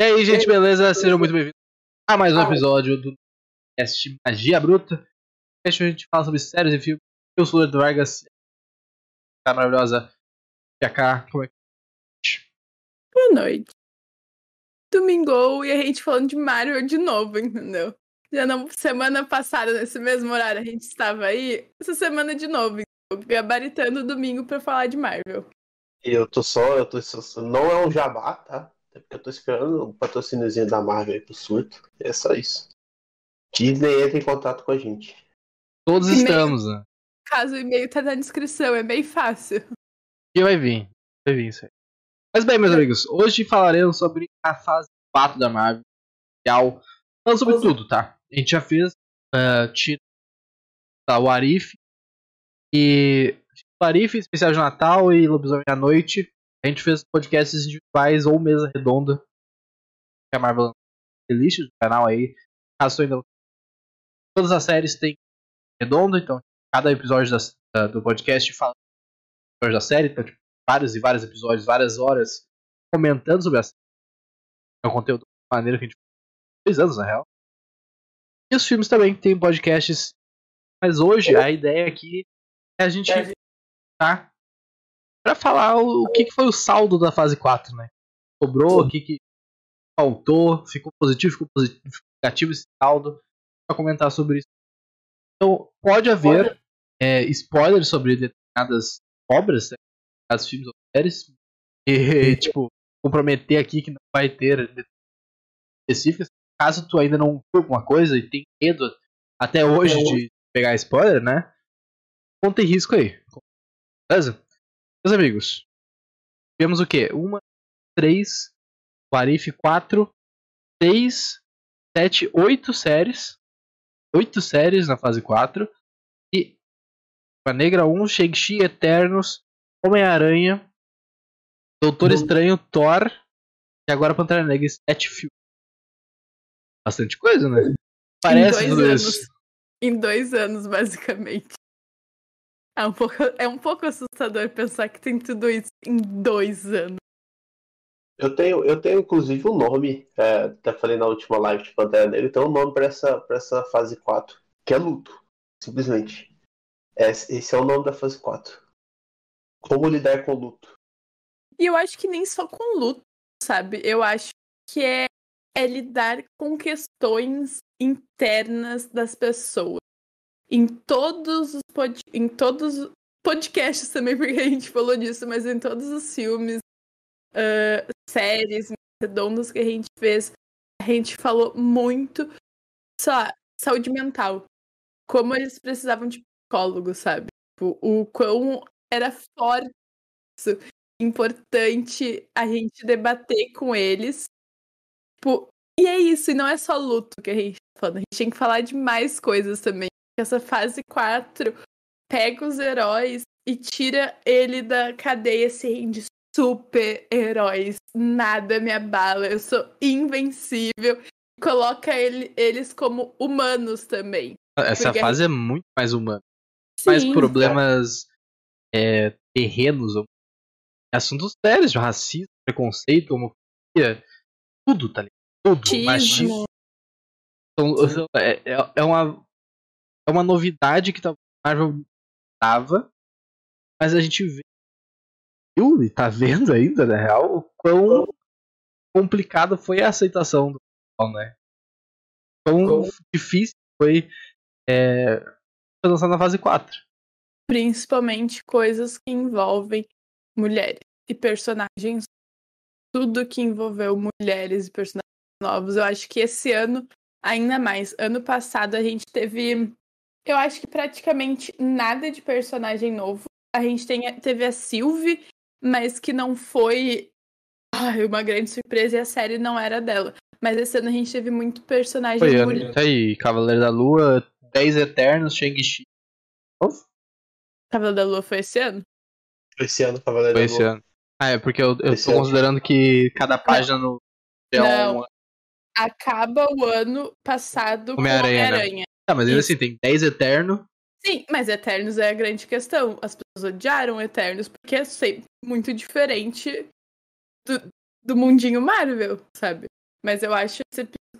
E aí, gente, beleza? Sejam muito bem-vindos a mais um episódio do podcast Magia Bruta. Hoje a gente fala sobre séries e filmes. Eu sou o Eduardo Vargas. A maravilhosa Jacá. Como é que Boa noite. Domingou e a gente falando de Mario de novo, entendeu? Já não, semana passada, nesse mesmo horário, a gente estava aí. Essa semana de novo, então, gabaritando o domingo pra falar de Marvel. E eu tô só, eu tô só, não é um jabá, tá? É porque eu tô esperando o patrocíniozinho da Marvel aí pro surto. É só isso. Disney entra em contato com a gente. Todos E-mail. estamos, né? Caso o e-mail tá na descrição, é bem fácil. E vai vir. Vai vir isso aí. Mas bem, meus amigos, hoje falaremos sobre a fase 4 da Marvel. Real. Falando sobre tudo, tá? A gente já fez uh, tira tá, o Arif e o Arif, especial de Natal e Lobisomem à Noite. A gente fez podcasts individuais ou mesa redonda. Que a Marvel playlist do canal aí. Caso ainda Todas as séries têm redondo, então cada episódio da- do podcast fala episódio da série, então, tipo, vários e vários episódios, várias horas comentando sobre a série. É um conteúdo de maneira que a gente fez dois anos, na real. E os filmes também tem podcasts. Mas hoje a ideia aqui é a gente tá pra falar o, o que, que foi o saldo da fase 4, né? Sobrou, o que, que faltou, ficou positivo, ficou positivo, ficou negativo esse saldo. Pra comentar sobre isso. Então, pode haver é, spoilers sobre determinadas obras, né? as filmes ou séries. E, tipo, comprometer aqui que não vai ter específicas. Caso tu ainda não viu alguma coisa e tem medo até hoje de pegar spoiler, né? Não tem risco aí. Beleza? Meus amigos, tivemos o quê? Uma, três, Warif, quatro, seis, sete, oito séries. Oito séries na fase 4. E a Negra 1, Shang-Chi, Eternos, Homem-Aranha, Doutor Estranho, Thor e agora Pantera Negra, sete filmes. Bastante coisa, né? Parece tudo dois isso. anos. Em dois anos, basicamente. É um, pouco, é um pouco assustador pensar que tem tudo isso em dois anos. Eu tenho, eu tenho inclusive um nome, é, até falei na última live de Pantera Negra, tem um nome pra essa, pra essa fase 4, que é luto, simplesmente. Esse, esse é o nome da fase 4. Como lidar com luto. E eu acho que nem só com luto, sabe? Eu acho que é, é lidar com questões internas das pessoas. Em todos os pod, em todos os podcasts também, porque a gente falou disso, mas em todos os filmes, ah, séries, redondos que a gente fez, a gente falou muito, lá, saúde mental. Como eles precisavam de psicólogo, sabe? Tipo, o quão era forte isso importante a gente debater com eles. Tipo, e é isso, e não é só luto que a gente tá falando, a gente tem que falar de mais coisas também. Essa fase 4 pega os heróis e tira ele da cadeia assim, de super-heróis. Nada me abala, eu sou invencível. Coloca ele- eles como humanos também. Essa Porque fase é muito mais humana. Mais Sim, problemas é, terrenos, assuntos sérios racismo, preconceito, homofobia, tudo, tá ligado? Tudo. Machismo. Então, então, é, é- é uma, é uma novidade que talvez a Marvel tava, mas a gente vê, viu e tá vendo ainda, na real, o quão complicado foi a aceitação do pessoal, né? Quão difícil foi é, foi lançado na fase 4. principalmente coisas que envolvem mulheres e personagens. Tudo que envolveu mulheres e personagens novos. Eu acho que esse ano, ainda mais. Ano passado a gente teve. Eu acho que praticamente nada de personagem novo. A gente tem, teve a Sylvie, mas que não foi ai, uma grande surpresa e a série não era dela. Mas esse ano a gente teve muito personagem Foi ano. Tá aí, Cavaleiro da Lua, 10 Eternos, Shang-Chi. Cavaleiro da Lua foi esse ano? Esse ano, Cavaleiro Foi da esse Lua. ano. Ah, é porque eu, eu Esse tô ano. considerando que cada página no. É Não. um. Acaba o ano passado com Homem-Aranha, né? Homem-Aranha. Tá, mas ainda assim, tem 10 Eterno. Sim, mas Eternos é a grande questão. As pessoas odiaram Eternos porque é sempre muito diferente do, do mundinho Marvel, sabe? Mas eu acho,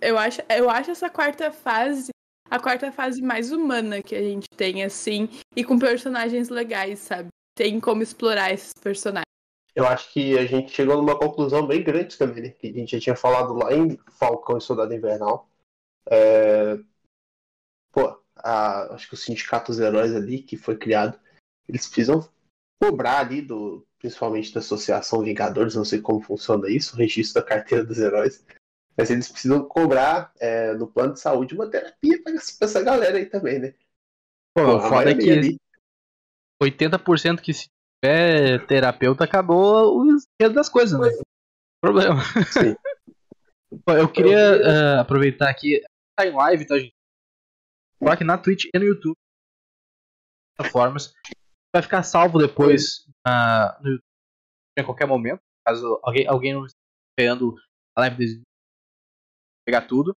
eu acho, eu acho essa quarta fase a quarta fase mais humana que a gente tem, assim, e com personagens legais, sabe? Tem como explorar esses personagens. Eu acho que a gente chegou numa conclusão bem grande também, né? Que a gente já tinha falado lá em Falcão e Soldado Invernal. É... Pô, a... acho que o Sindicato dos Heróis ali, que foi criado, eles precisam cobrar ali do, principalmente da Associação Vingadores, não sei como funciona isso, o registro da carteira dos heróis. Mas eles precisam cobrar é, no plano de saúde uma terapia pra essa galera aí também, né? Pô, Pô foda é que ali... 80% que se tiver terapeuta acabou o esquerdo das coisas, né? Problema. Sim. eu queria uh, aproveitar aqui, tá em live, tá, gente? Coloque na Twitch e no YouTube. Plataformas. Vai ficar salvo depois uh, no YouTube a qualquer momento. Caso alguém, alguém não esteja esperando a live desde pegar tudo.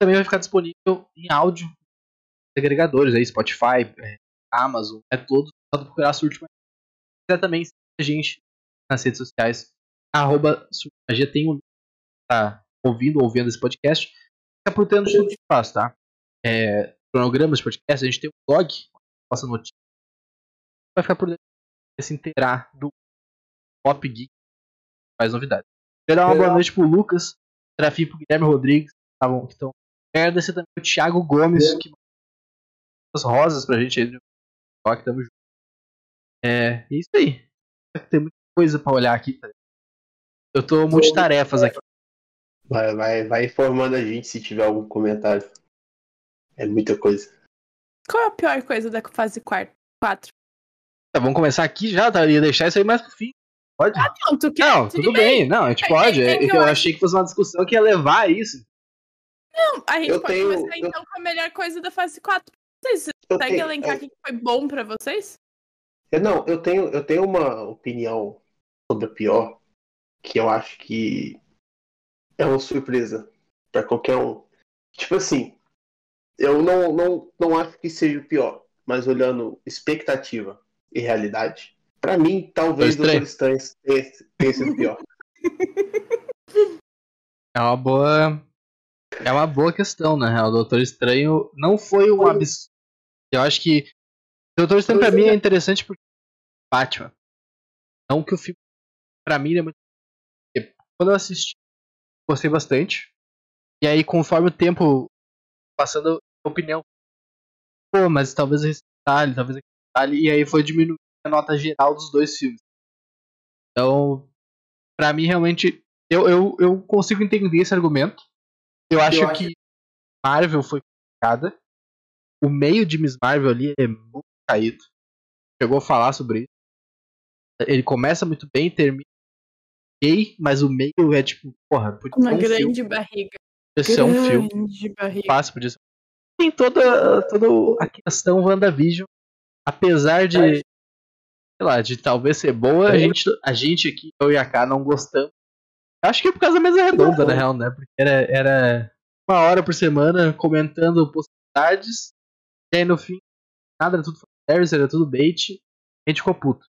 Também vai ficar disponível em áudio agregadores aí, Spotify, é, Amazon, é todo, só procurar Surte Se quiser também a gente nas redes sociais, arroba Surte tem um tá ouvindo ou vendo esse podcast, fica por de tudo que faz, tá? É, cronogramas de podcast, a gente tem um blog, nossa notícia, vai ficar por dentro se inteirar do Pop Geek, faz novidades. Quero dar uma boa noite pro Lucas, Trafim pro Guilherme Rodrigues, tá bom, que estão. Quero agradecer também o Thiago Gomes, é. que as rosas pra gente aí do rock, tamo junto. É, é isso aí. Tem muita coisa pra olhar aqui. Tá? Eu tô multitarefas aqui. Vai, vai, vai informando a gente se tiver algum comentário. É muita coisa. Qual é a pior coisa da fase 4? Tá, vamos começar aqui já, tá? Ia deixar isso aí mais pro fim. Pode? Ah, não, tu quer? Não, tudo, tudo bem. bem. Não, a gente é, pode. É, é, é eu, eu achei que fosse uma discussão que ia levar a isso. Não, a gente eu pode tenho, começar então com a melhor coisa da fase 4. Vocês conseguem elencar o que foi bom pra vocês? Eu, não, eu tenho, eu tenho uma opinião sobre a pior, que eu acho que é uma surpresa para qualquer um. Tipo assim, eu não, não, não acho que seja o pior, mas olhando expectativa e realidade, para mim, talvez o Doutor Estranho tenha sido pior. É uma boa. É uma boa questão, na real. O Doutor Estranho não foi um absurdo. Eu acho que. O Doutor Estranho pra mim é interessante porque. Batman. Não que o filme. Pra mim é muito. Quando eu assisti, gostei bastante. E aí, conforme o tempo passando, opinião. Pô, mas talvez esse detalhe, talvez aquele detalhe. E aí foi diminuindo a nota geral dos dois filmes. Então, pra mim, realmente. Eu, eu, eu consigo entender esse argumento. Eu acho eu que acho... Marvel foi complicada. O meio de Miss Marvel ali é muito caído. Chegou a falar sobre isso. Ele começa muito bem, termina ok, mas o meio é tipo, porra, uma um grande filme. barriga. Esse é um filme. Barriga. Fácil por isso. Tem toda, toda a questão WandaVision. Apesar de. Sei lá, de talvez ser boa, a gente, a gente aqui, eu e a K, não gostamos. Acho que é por causa da mesa redonda, na real, né? Porque era, era uma hora por semana comentando possibilidades. E aí no fim, nada, era tudo fanservice, era tudo bait. A gente ficou puto.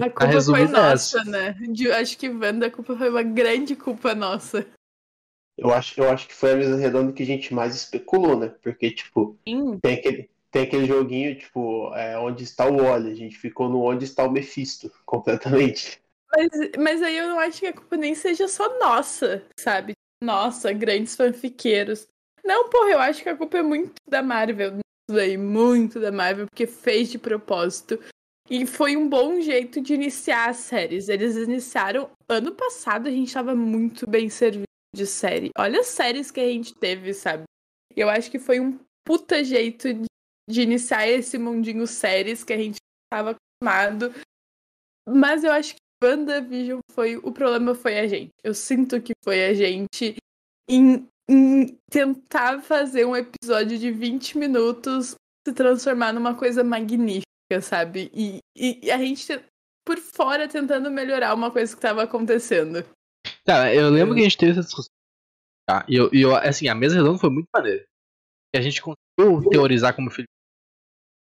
A culpa a foi nossa, essa. né? De, acho que Wanda, a culpa foi uma grande culpa nossa. Eu acho, eu acho que foi a mesa redonda que a gente mais especulou, né? Porque, tipo, tem aquele, tem aquele joguinho, tipo, é, onde está o Wally. A gente ficou no onde está o Mephisto, completamente. Mas, mas aí eu não acho que a culpa nem seja só nossa, sabe? Nossa, grandes fanfiqueiros. Não, porra, eu acho que a culpa é muito da Marvel. Daí, muito da Marvel, porque fez de propósito. E foi um bom jeito de iniciar as séries. Eles iniciaram ano passado, a gente tava muito bem servido de série. Olha as séries que a gente teve, sabe? Eu acho que foi um puta jeito de, de iniciar esse mundinho séries que a gente tava acostumado. Mas eu acho que WandaVision foi. O problema foi a gente. Eu sinto que foi a gente em, em tentar fazer um episódio de 20 minutos se transformar numa coisa magnífica, sabe? E, e, e a gente por fora tentando melhorar uma coisa que estava acontecendo. Cara, eu lembro que a gente teve essa discussão. Tá? E eu, e eu, assim, a mesa redonda foi muito maneira. E a gente conseguiu teorizar como filho.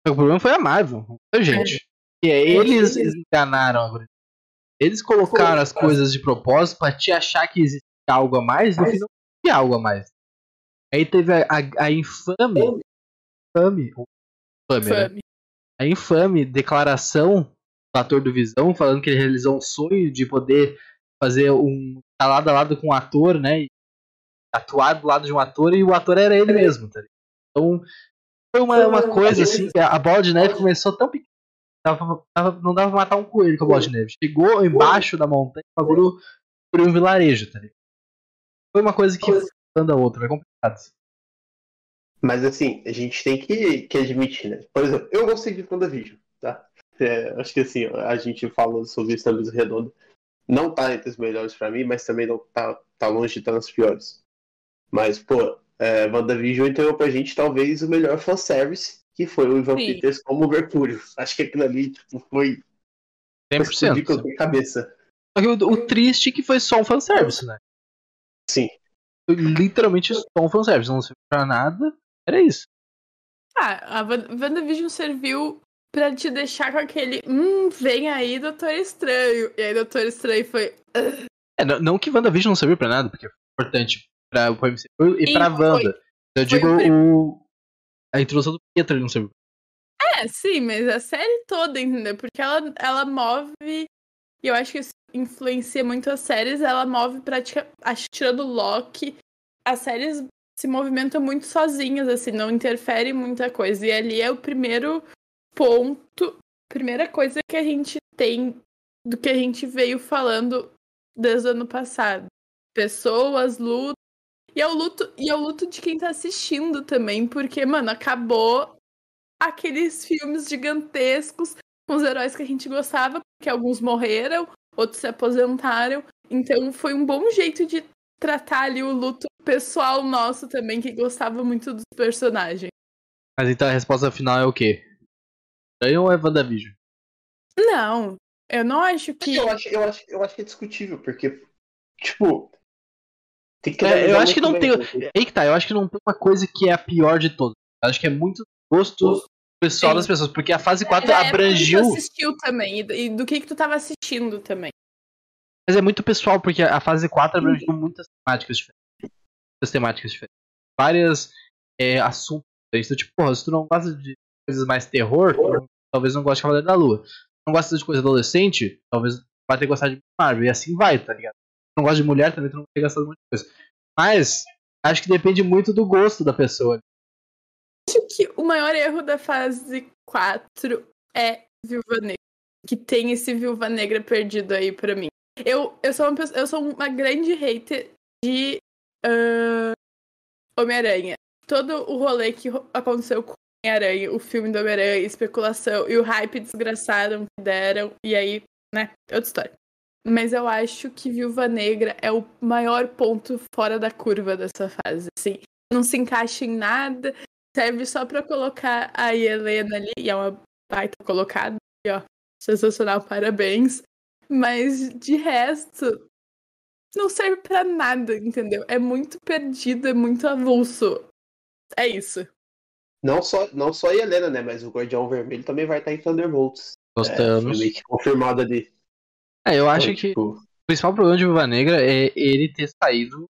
O problema foi a Marvel, a gente. E é, eles enganaram a eles colocaram as coisas de propósito para te achar que existe algo a mais, no final tinha algo a mais. Aí teve a, a, a infame. Infame. Infame, né? A infame declaração do ator do Visão falando que ele realizou um sonho de poder fazer um. estar lado a lado com um ator, né? E atuar do lado de um ator e o ator era ele mesmo, tá ligado? Então, foi uma, uma coisa assim, que a bola de neve começou tão pequena. Tava, tava, não dava pra matar um coelho com a bola de neve. Chegou embaixo da montanha e o bagulho por um vilarejo, tá ligado? Foi uma coisa que anda a outra, é complicado. Mas assim, a gente tem que, que admitir, né? Por exemplo, eu gostei de WandaVision, tá? É, acho que assim, a gente falou sobre isso na mesa redonda. Não tá entre os melhores pra mim, mas também não tá, tá longe de estar nos piores. Mas, pô, é, WandaVision entregou pra gente talvez o melhor fanservice, que foi o Ivan Sim. Peters como Mercúrio. Acho que aquilo ali, tipo, foi. foi explodir 100%. com a minha cabeça. Só que o, o triste é que foi só um fanservice, né? Sim. Foi literalmente só um fanservice. Não serviu pra nada. Era isso. Ah, a WandaVision serviu pra te deixar com aquele. Hum, vem aí, Doutor Estranho. E aí, Doutor Estranho foi. É, não, não que WandaVision não serviu pra nada, porque foi importante pra, pro MCU e Sim, pra foi. Wanda. Eu digo o prim- o. A introdução do Pietro não serviu. É, sim, mas a série toda, entendeu? Porque ela, ela move. E eu acho que isso influencia muito as séries. Ela move praticamente. Acho que tirando o Loki, as séries se movimentam muito sozinhas, assim, não interfere muita coisa. E ali é o primeiro ponto, primeira coisa que a gente tem do que a gente veio falando desde o ano passado. Pessoas, luto. E é o luto, e é o luto de quem tá assistindo também, porque, mano, acabou aqueles filmes gigantescos com os heróis que a gente gostava, porque alguns morreram, outros se aposentaram. Então foi um bom jeito de tratar ali o luto pessoal nosso também, que gostava muito dos personagens. Mas então a resposta final é o quê? Estranho ou é WandaVision? Não, eu não acho que. Eu acho, eu, acho, eu acho que é discutível, porque, tipo. Tem que É, eu acho que não bem, tem- porque- Aí que tá, eu acho que não tem uma coisa que é a pior de todas. Eu acho que é muito gosto pessoal Sim. das pessoas, porque a fase 4 Da época que abrangiu. tu assistiu também, e do que que tu tava assistindo também. Mas é muito pessoal, porque a fase 4 abrangiu muitas temáticas diferentes. Muitas temáticas diferentes. Várias é, assuntos diferentes. Então, tipo, porra, se tu não gosta de coisas mais terror, talvez não goste de Cavaleiro da Lua. Não gosta de coisa adolescente, talvez vai ter gostado de Marvel. E assim vai, tá ligado? Não gosta de mulher, também tu não vai ter gostado de muita coisa. Mas, acho que depende muito do gosto da pessoa. Acho que o maior erro da fase 4 é Viúva Negra. Que tem esse Viúva Negra perdido aí pra mim. Eu, eu, sou, uma, pessoa- eu sou uma grande hater de ah, Homem-Aranha. Todo o rolê que aconteceu com Homem-Aranha, o filme do Homem-Aranha, especulação e o hype desgraçado que deram. E aí, né, outra história. Mas eu acho que Viúva Negra é o maior ponto fora da curva dessa fase. Assim, não se encaixa em nada, serve só pra colocar a Helena ali, e é uma baita colocada, e ó, sensacional, parabéns. Mas de resto, não serve pra nada, entendeu? É muito perdido, é muito avulso. É isso. Não só, não só a Helena, né? Mas o Guardião Vermelho também vai estar em Thunderbolts. É, Gostamos. que confirmado ali. É, eu acho Então, que tipo, o principal problema de Viúva Negra é ele ter saído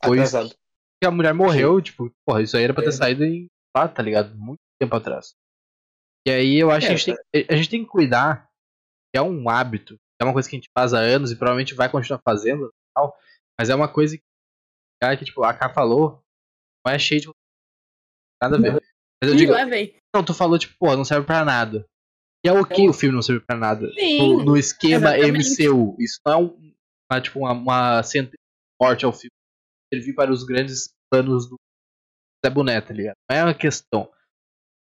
depois atrasado. que a mulher morreu. Tipo, porra, isso aí era pra ter É. saído em. Ah, tá ligado? Muito tempo atrás. E aí eu acho É, que a gente, tem, a gente tem que cuidar, que é um hábito, é uma coisa que a gente faz há anos e provavelmente vai continuar fazendo e tal, mas é uma coisa que, cara, que tipo, a K falou, não é cheio de. Nada a ver. Mas eu Ih, digo, vem. não, tu falou, tipo, pô, não serve pra nada. E é ok o filme não servir pra nada. Sim, No, no esquema exatamente. MCU. Isso não é um- uma, tipo, uma, uma sentença forte ao filme. Servir para os grandes planos do Zé Boné, tá ligado? Não é uma questão. O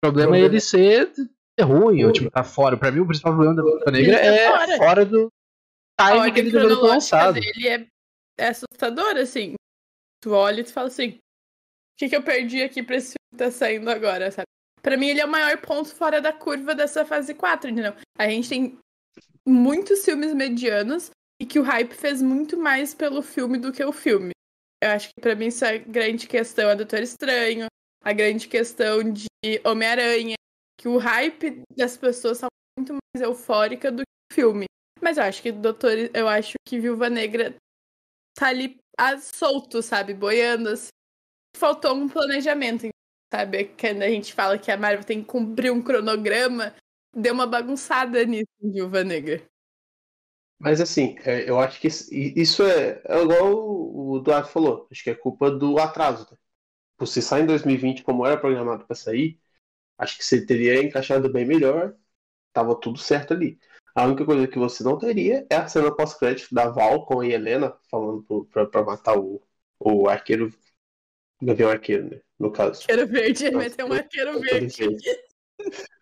problema é ele ser, ser ruim, ou tipo, tá fora. Pra mim, o principal problema da Viúva Negra Ele tá é fora. fora, do time que ele deveria ter lançado. dele é, é assustadora, assim. Tu olha e tu fala assim, o que, que eu perdi aqui pra esse filme tá saindo agora, sabe? Pra mim, ele é o maior ponto fora da curva dessa fase 4, entendeu? A gente tem muitos filmes medianos e que o hype fez muito mais pelo filme do que o filme. Eu acho que pra mim isso é a grande questão é Doutor Estranho, a grande questão de Homem-Aranha, que o hype das pessoas tá muito mais eufórica do que o filme. Mas eu acho que Doutor, eu acho que Viúva Negra tá ali a, solto, sabe? Boiando, assim. Faltou um planejamento, sabe? Quando a gente fala que a Marvel tem que cumprir um cronograma, deu uma bagunçada nisso Viúva Negra. Mas assim, é, eu acho que isso é, é igual o Eduardo falou. Acho que é culpa do atraso. Né? Se sai em 2020 como era programado para sair, acho que você teria encaixado bem melhor. Tava tudo certo ali. A única coisa que você não teria é a cena pós-crédito da Val com a Helena falando pro, pra, matar o, o arqueiro. Gavião Arqueiro, né? No caso. Arqueiro verde, vai ter um arqueiro verde.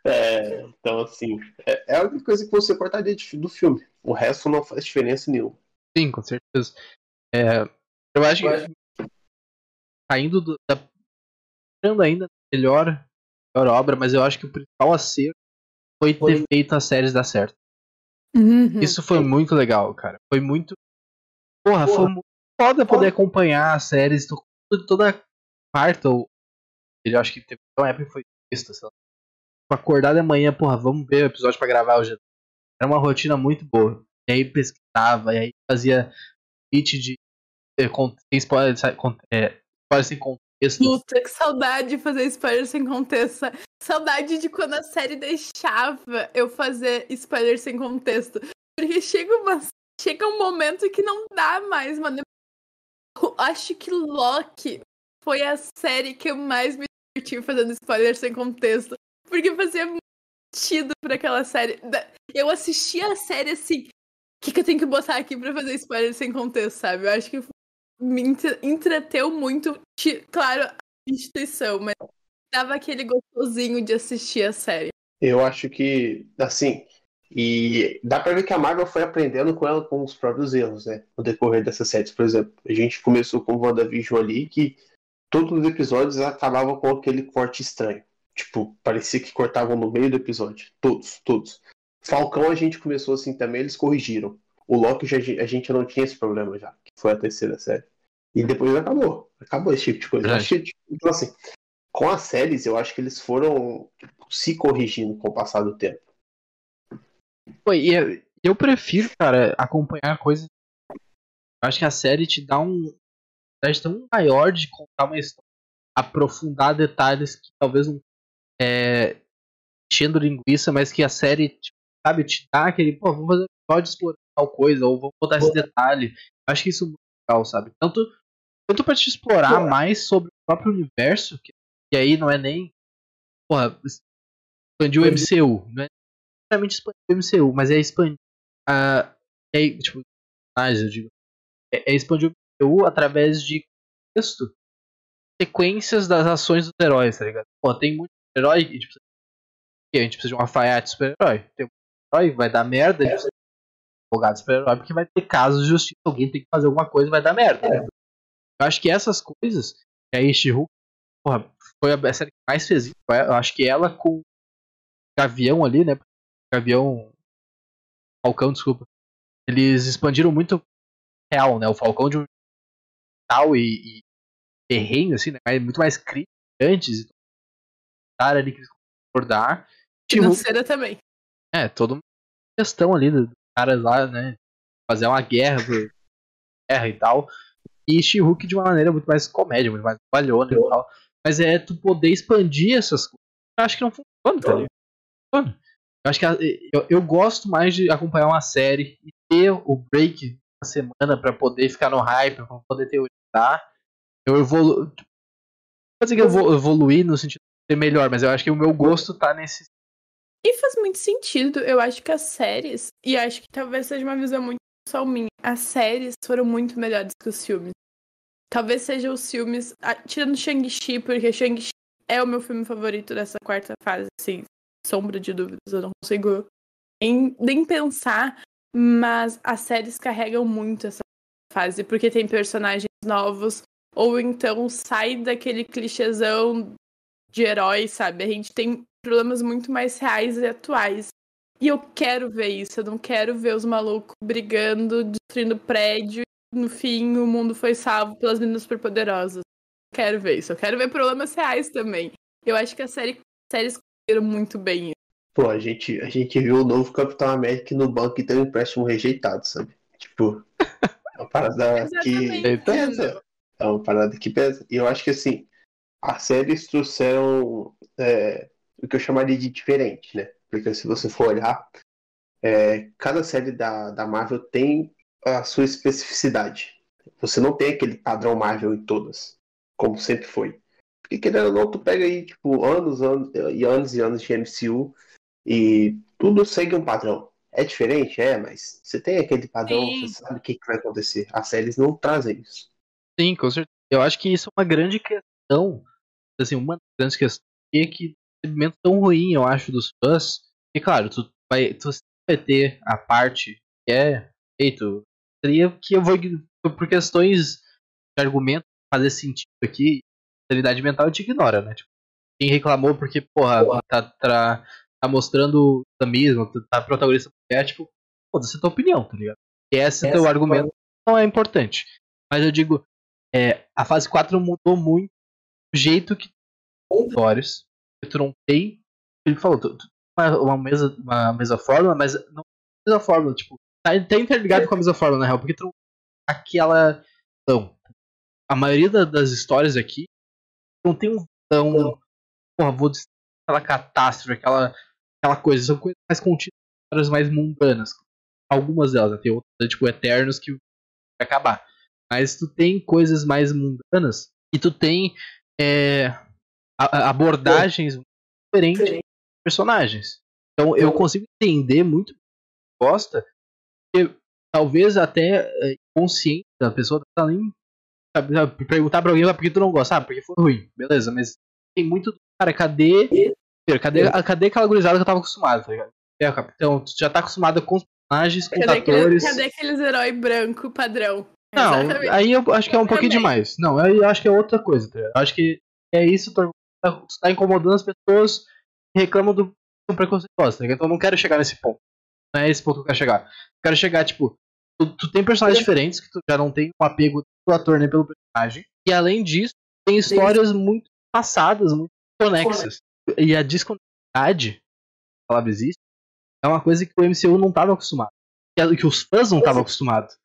É, então, assim, é, é a única coisa que você cortaria do filme. O resto não faz diferença nenhuma. Sim, com certeza. É, eu acho que saindo do, da. ainda melhor, melhor obra, mas eu acho que o principal acerto foi ter foi. feito as séries dar certo. Uhum. Isso foi muito legal, cara. Foi muito. Porra, Porra. foi muito foda poder acompanhar as séries toda Ou... Ele acho que teve uma época que foi sexta, sei lá. Acordar de manhã, porra, vamos ver o episódio pra gravar hoje. Era uma rotina muito boa. E aí pesquisava, e aí fazia pitch de. É, spoiler, é, spoiler sem contexto. Puta, que saudade de fazer spoiler sem contexto. Saudade de quando a série deixava eu fazer spoiler sem contexto. Porque chega, uma, chega um momento que não dá mais, mano. Eu acho que Loki foi a série que eu mais me diverti fazendo spoiler sem contexto. Porque fazia muito sentido pra aquela série. Eu assistia a série assim. O que, que eu tenho que botar aqui pra fazer spoiler sem contexto, sabe? Eu acho que me entreteu muito. Claro, a instituição, mas dava aquele gostosinho de assistir a série. Eu acho que, assim, e dá pra ver que a Marvel foi aprendendo com ela com os próprios erros, né? No decorrer dessas séries, por exemplo. A gente começou com o WandaVision ali, que todos os episódios acabavam com aquele corte estranho. Tipo, parecia que cortavam no meio do episódio. Todos, todos. Falcão a gente começou assim também, eles corrigiram. O Loki já, a gente não tinha esse problema já, que foi a terceira série. E depois acabou. Acabou esse tipo de coisa. É. Que, tipo, então, assim, com as séries, eu acho que eles foram tipo, se corrigindo com o passar do tempo. E eu, eu prefiro, cara, acompanhar coisas. Eu acho que a série te dá um. Tão maior de contar uma história, aprofundar detalhes que talvez não. É, enchendo linguiça, mas que a série, tipo, sabe, te dá aquele. Pô, vamos fazer um episódio explorar tal coisa, ou vamos botar esse detalhe. Acho que isso é muito legal, sabe? Tanto, tanto pra te explorar mais sobre o próprio universo, que e aí não é nem. Porra, expandir o MCU. Não é necessariamente expandir o MCU, mas é expandir. Uh, é, tipo, mais, eu digo. É, é expandir o MCU através de texto, sequências das ações dos heróis, tá ligado? Pô, tem muito herói e tipo, a gente precisa de um alfaiate super-herói. Tem um herói, vai dar merda, a gente precisa de um advogado super-herói, porque vai ter casos de justiça, alguém tem que fazer alguma coisa vai dar merda. É. Eu acho que essas coisas, que aí She-Hulk porra, foi a série que mais fez isso. Eu acho que ela com Gavião ali, né? Gavião. Falcão, desculpa. Eles expandiram muito real, né? O Falcão de um tal e, e terreno, assim, né? Muito mais crítico antes. Cara ali que acordar. Financeira também. É, toda uma questão ali dos caras lá, né? Fazer uma guerra, guerra e tal. E she de uma maneira muito mais comédia, muito mais valhona e tal. Mas é tu poder expandir essas coisas. Eu acho que não funciona, tá ligado? Eu acho que eu, eu gosto mais de acompanhar uma série e ter o break da semana para poder ficar no hype, pra poder teorizar. Eu evoluo. Não vou dizer que eu vou evoluir no sentido de ser melhor, mas eu acho que o meu gosto tá nesse. E faz muito sentido. Eu acho que as séries, e acho que talvez seja uma visão muito só minha, as séries foram muito melhores que os filmes. Talvez sejam os filmes. Tirando Shang-Chi, porque Shang-Chi é o meu filme favorito dessa quarta fase, assim, sombra de dúvidas, eu não consigo nem, nem pensar, mas as séries carregam muito essa fase, porque tem personagens novos, ou então sai daquele clichêzão de herói, sabe? A gente tem problemas muito mais reais e atuais. E eu quero ver isso, eu não quero ver os malucos brigando, destruindo prédio no fim o mundo foi salvo pelas meninas superpoderosas. Quero ver isso. Eu quero ver problemas reais também. Eu acho que a série séries conseguiram muito bem Pô, a gente, a gente viu o novo Capitão América no banco e tem um empréstimo rejeitado, sabe? Tipo, É uma parada que Exatamente. pesa. É uma parada que pesa. E eu acho que assim, as séries trouxeram é, o que eu chamaria de diferente, né? Porque se você for olhar, é, cada série da, da Marvel tem a sua especificidade. Você não tem aquele padrão Marvel em todas, como sempre foi. Porque querendo ou não, tu pega aí, tipo, anos, anos e anos e anos de MCU e tudo segue um padrão. É diferente, é, mas você tem aquele padrão, Sim. você sabe o que, que vai acontecer. As séries não trazem isso. Sim, com certeza. Eu acho que isso é uma grande questão. Assim, uma das grandes questões é que recebimento tão ruim, eu acho, dos fãs. E claro, tu vai, tu vai ter a parte que é feito. Seria que eu vou por questões de argumento fazer sentido aqui, sanidade mental a gente ignora, né? Tipo, quem reclamou porque, porra, tá, tá, tá mostrando o mesmo, tá protagonista mulher, tipo, foda-se a tua opinião, tá ligado? E esse Essa teu é a argumento não é importante. Mas eu digo, é, a fase 4 mudou muito o jeito que histórias que tu não tem. Ele falou, tu, tu, uma, mesa, uma mesa fórmula, mas não é mesa fórmula, tipo, tá, tá interligado com a mesa fórmula, na real, porque tu não aquela. Não. A maioria da- das histórias aqui não tem um tão. Porra, vou destruir aquela catástrofe, aquela, aquela coisa. São coisas mais contidas, histórias mais mundanas. Algumas delas, né? tem outras, tipo, Eternos que vai acabar. Mas tu tem coisas mais mundanas e tu tem é, a- a- abordagens diferentes dos personagens. Então eu consigo entender muito gosta, porque talvez até é, consciente da pessoa tá nem sabe, perguntar pra alguém "Ah, por que tu não gosta, ah, porque foi ruim, beleza, mas tem muito cara, cadê cadê, a- cadê aquela gurizada que eu tava acostumado, tá ligado? É, Então, tu já tá acostumado com os personagens, com os Cadê, aquele- atores. cadê aqueles herói branco padrão? Não, Exatamente. aí eu acho que é um pouquinho Também. demais. Não, aí eu acho que é outra coisa. Tá? ligado? Eu acho que é isso, tu tá, tu tá incomodando as pessoas que reclamam do, do preconceituoso, tá ligado? Então eu não quero chegar nesse ponto. Não é esse ponto que eu quero chegar. Eu quero chegar, tipo, tu, tu tem personagens diferentes que tu já não tem um apego do ator nem pelo personagem. E além disso, tem histórias muito passadas, muito conexas. E a desconexidade, a palavra existe, é uma coisa que o MCU não tava acostumado. Que, os fãs não estavam acostumados.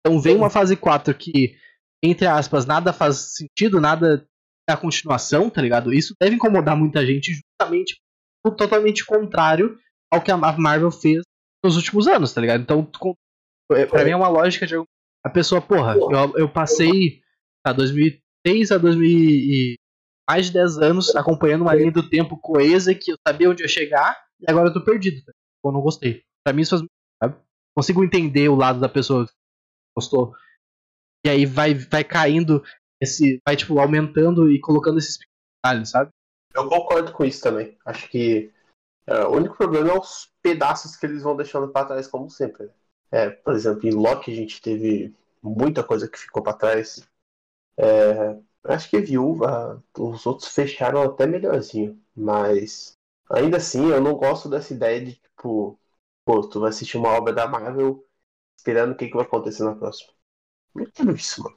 Então vem uma fase 4 que, entre aspas, nada faz sentido, nada é a continuação, tá ligado? Isso deve incomodar muita gente, justamente o totalmente contrário ao que a Marvel fez nos últimos anos, tá ligado? Então, é, pra mim é uma lógica de a pessoa, porra, eu, eu passei a 2006 a 2000 e mais de 10 anos acompanhando uma linha do tempo coesa que eu sabia onde ia chegar e agora eu tô perdido, tá? Eu não gostei. Pra mim isso faz sabe? Consigo entender o lado da pessoa que gostou. E aí vai, vai caindo esse. Vai, tipo, aumentando e colocando esses detalhes, sabe? Eu concordo com isso também. Acho que é, o único problema é os pedaços que eles vão deixando pra trás, como sempre. né? É, por exemplo, em Loki a gente teve muita coisa que ficou pra trás. É, acho que Viúva, os outros fecharam até melhorzinho. Mas ainda assim, eu não gosto dessa ideia de tipo, pô, tu vai assistir uma obra da Marvel esperando o que, que vai acontecer na próxima. Não quero isso, mano.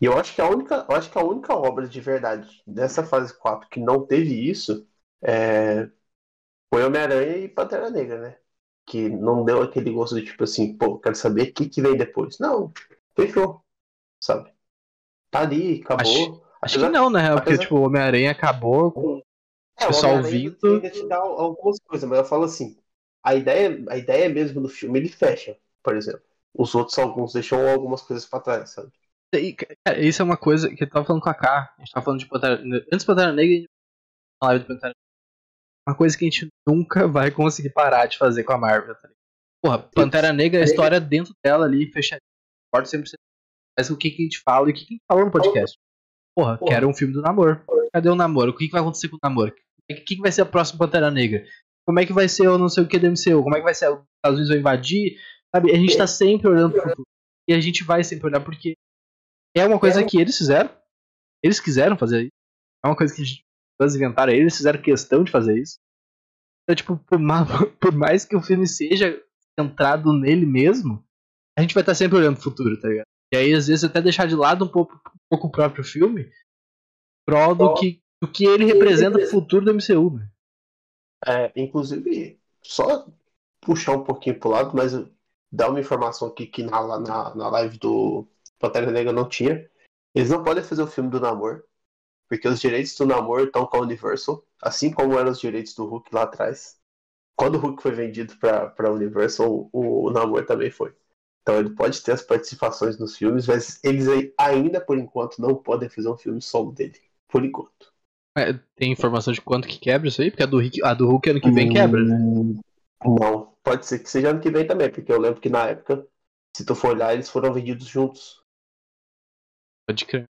E eu acho que a única, eu acho que a única obra de verdade dessa fase 4 que não teve isso é... foi Homem-Aranha e Pantera Negra, né? Que não deu aquele gosto de tipo assim, pô, quero saber o que, que vem depois. Não, fechou, sabe? Tá ali, acabou. Acho que não, né? Porque, tipo, o Homem-Aranha acabou com. É, pessoal o Homem-Aranha vindo- ainda te dá algumas coisas, mas eu falo assim, a ideia, a ideia mesmo do filme ele fecha, por exemplo. Os outros alguns deixam algumas coisas pra trás, sabe? E, cara, isso é uma coisa que eu tava falando com a K. A gente tava falando de Pantera. Antes do Pantera Negra, a gente- na live do Pantera Negra. Uma coisa que a gente nunca vai conseguir parar de fazer com a Marvel, tá ligado? Porra, Pantera Negra, a história dentro dela ali, fechadinha. Porta sempre Mas o que, que a gente fala e o que, que a gente falou no podcast. Porra, Porra. quero um filme do namoro. Cadê o namoro? O que, que vai acontecer com o namoro? O que, que vai ser a próxima Pantera Negra? Como é que vai ser o não sei o que do MCU? Como é que vai ser? Os Estados Unidos vão invadir? Sabe? A gente tá sempre olhando pro futuro. E a gente vai sempre olhar porque é uma coisa que eles fizeram. Eles quiseram fazer isso. É uma coisa que fãs inventaram. Eles fizeram questão de fazer isso. Então, tipo, por, ma- por mais que o filme seja centrado nele mesmo, a gente vai estar sempre olhando pro futuro, tá ligado? E aí, às vezes, até deixar de lado um pouco, um pouco o próprio filme, prol do que, do que ele representa pro futuro do MCU, né? É, inclusive, só puxar um pouquinho pro lado, mas dar uma informação aqui que na, na, na live do, Pantera Negra não tinha. Eles não podem fazer o filme do Namor, porque os direitos do Namor estão com a Universal, assim como eram os direitos do Hulk lá atrás. Quando o Hulk foi vendido para a Universal, o, o Namor também foi. Então ele pode ter as participações nos filmes, mas eles ainda por enquanto não podem fazer um filme solo dele. Por enquanto. É, tem informação de quanto que quebra isso aí? Porque a do, Hulk, a do Hulk ano que vem hum, quebra, né? Não, pode ser que seja ano que vem também, porque eu lembro que na época, se tu for olhar, eles foram vendidos juntos. Pode crer.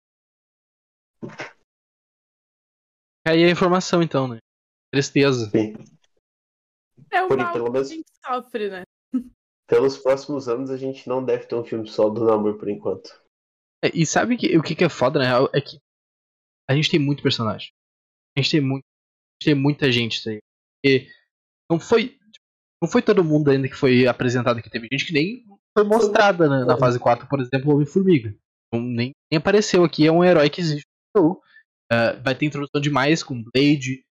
Aí a informação então, né? Tristeza. Sim. É o Por, mal pelo menos, que a gente sofre, né? Pelos próximos anos a gente não deve ter um filme solo do Namor por enquanto. É, e sabe que, o que, que é foda, na real? É que a gente tem muito personagem. A gente tem muito. A gente tem muita gente isso aí. Não foi. Não foi todo mundo ainda que foi apresentado aqui. Teve gente que nem foi mostrada na, na fase 4, por exemplo, o Homem-Formiga. Nem, nem apareceu aqui, é um herói que existe. Uh, vai ter introdução demais com Blade,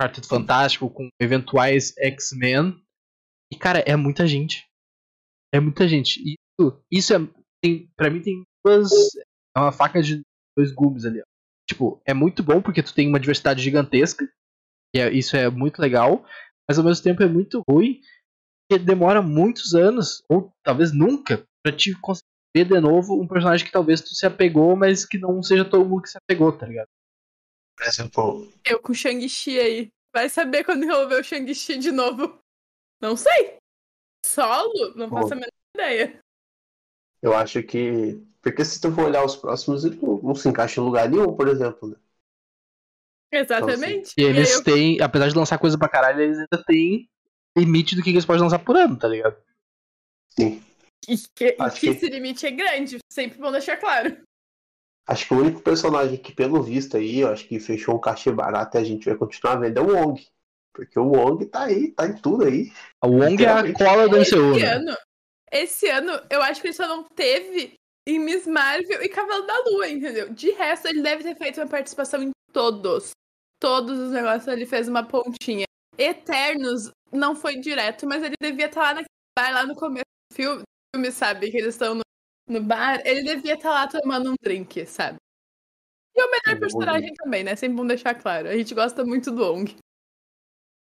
Quarteto Fantástico, com eventuais X-Men. E, cara, é muita gente. É muita gente. Isso, isso é. Tem, pra mim tem duas. É uma faca de dois gumes ali, ó. Tipo, é muito bom porque tu tem uma diversidade gigantesca. E é, isso é muito legal. Mas ao mesmo tempo é muito ruim. Porque demora muitos anos, ou talvez nunca, pra te conseguir ver de novo um personagem que talvez tu se apegou, mas que não seja todo mundo que se apegou, tá ligado? Por exemplo. Eu com o Shang-Chi aí. Vai saber quando eu ver o Shang-Chi de novo. Não sei. Solo? Não faço a menor ideia. Eu acho que. Porque se tu for olhar os próximos, ele não, não se encaixa em lugar nenhum, por exemplo. Né? Exatamente. Então, assim, e eles eu... têm, apesar de lançar coisa pra caralho, eles ainda têm limite do que eles podem lançar por ano, tá ligado? Sim. E que, que, que esse limite é grande, sempre vão deixar claro. Acho que o único personagem que, pelo visto aí, eu acho que fechou um cachê barato e a gente vai continuar vendo é o Wong. Porque o Wong tá aí, tá em tudo aí. O Wong é a cola do MCU. Esse né? ano, esse ano, eu acho que ele só não teve em Miss Marvel e Cavalo da Lua, entendeu? De resto, ele deve ter feito uma participação em todos. Todos os negócios ele fez uma pontinha. Eternos não foi direto, mas ele devia estar lá naquele bar lá no começo do filme, filme sabe? Que eles estão no, no bar. Ele devia estar lá tomando um drink, sabe? E o melhor personagem também, né? Sempre bom deixar claro. A gente gosta muito do Ong.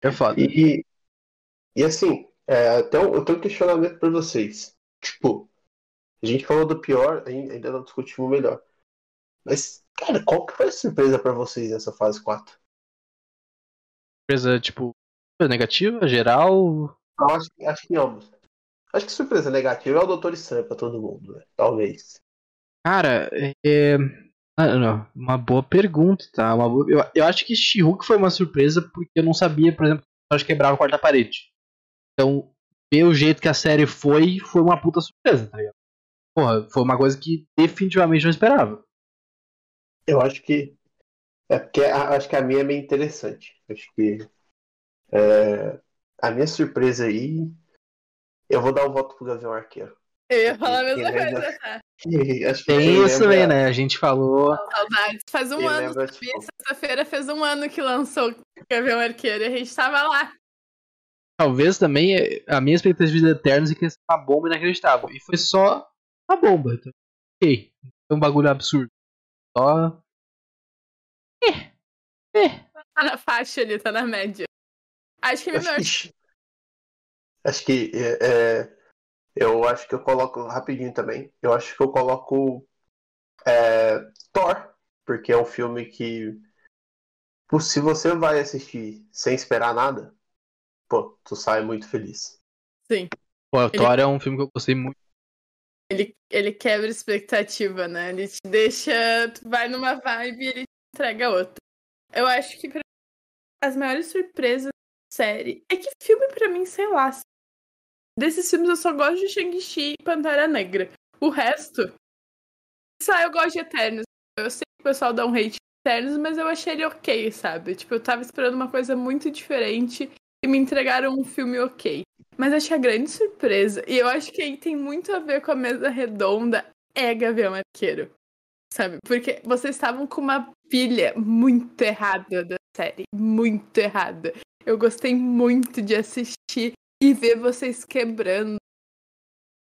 É foda. E, e assim, é, então, eu tenho um questionamento pra vocês. Tipo, a gente falou do pior, ainda não discutimos o melhor. Mas, cara, qual que foi a surpresa pra vocês nessa fase 4? Surpresa, tipo, negativa, geral? Não, acho, acho que ambos. Acho que surpresa negativa é o Doutor Estranho pra todo mundo, né? Talvez. Cara, é. Ah, uma boa pergunta, tá? Uma boa... eu, eu acho que she foi uma surpresa porque eu não sabia, por exemplo, que o quebrava a quarta parede. Então, ver o jeito que a série foi, foi uma puta surpresa, tá ligado? Porra, foi uma coisa que definitivamente não esperava. Eu acho que. É porque acho que a minha é meio interessante. Acho que. É, a minha surpresa aí. Eu vou dar um voto pro Gavião Arqueiro. Eu ia falar a mesma coisa. Tá? Tem isso aí, né? A gente falou. Saudades. Faz um ano, lembra, tipo... Sexta-feira fez um ano que lançou Gavião Arqueiro e a gente tava lá. Talvez também a minha expectativa de Eternos é que ia ser uma bomba inacreditável. E foi só uma bomba. Então, ok. Foi um bagulho absurdo. Só. É. É. Tá na faixa ali, tá na média. Acho que é melhor. Acho que, acho que é, é eu acho que eu coloco rapidinho também. Eu acho que eu coloco é, Thor, porque é um filme que se você vai assistir sem esperar nada, pô, tu sai muito feliz. Sim. Pô, o Thor é um filme que eu gostei muito. Ele, ele quebra expectativa, né? Ele te deixa. Tu vai numa vibe e ele te entrega outra. Eu acho que pra... as maiores surpresas da série é que filme, pra mim, sei lá, Desses filmes eu só gosto de Shang-Chi e Pantera Negra. O resto. Só eu gosto de Eternos. Eu sei que o pessoal dá um hate Eternos, mas eu achei ele ok, sabe? Tipo, eu tava esperando uma coisa muito diferente e me entregaram um filme ok. Mas que a grande surpresa, e eu acho que aí tem muito a ver com a mesa redonda, é Gavião Arqueiro. Sabe? Porque vocês estavam com uma pilha muito errada da série. Muito errada. Eu gostei muito de assistir e ver vocês quebrando.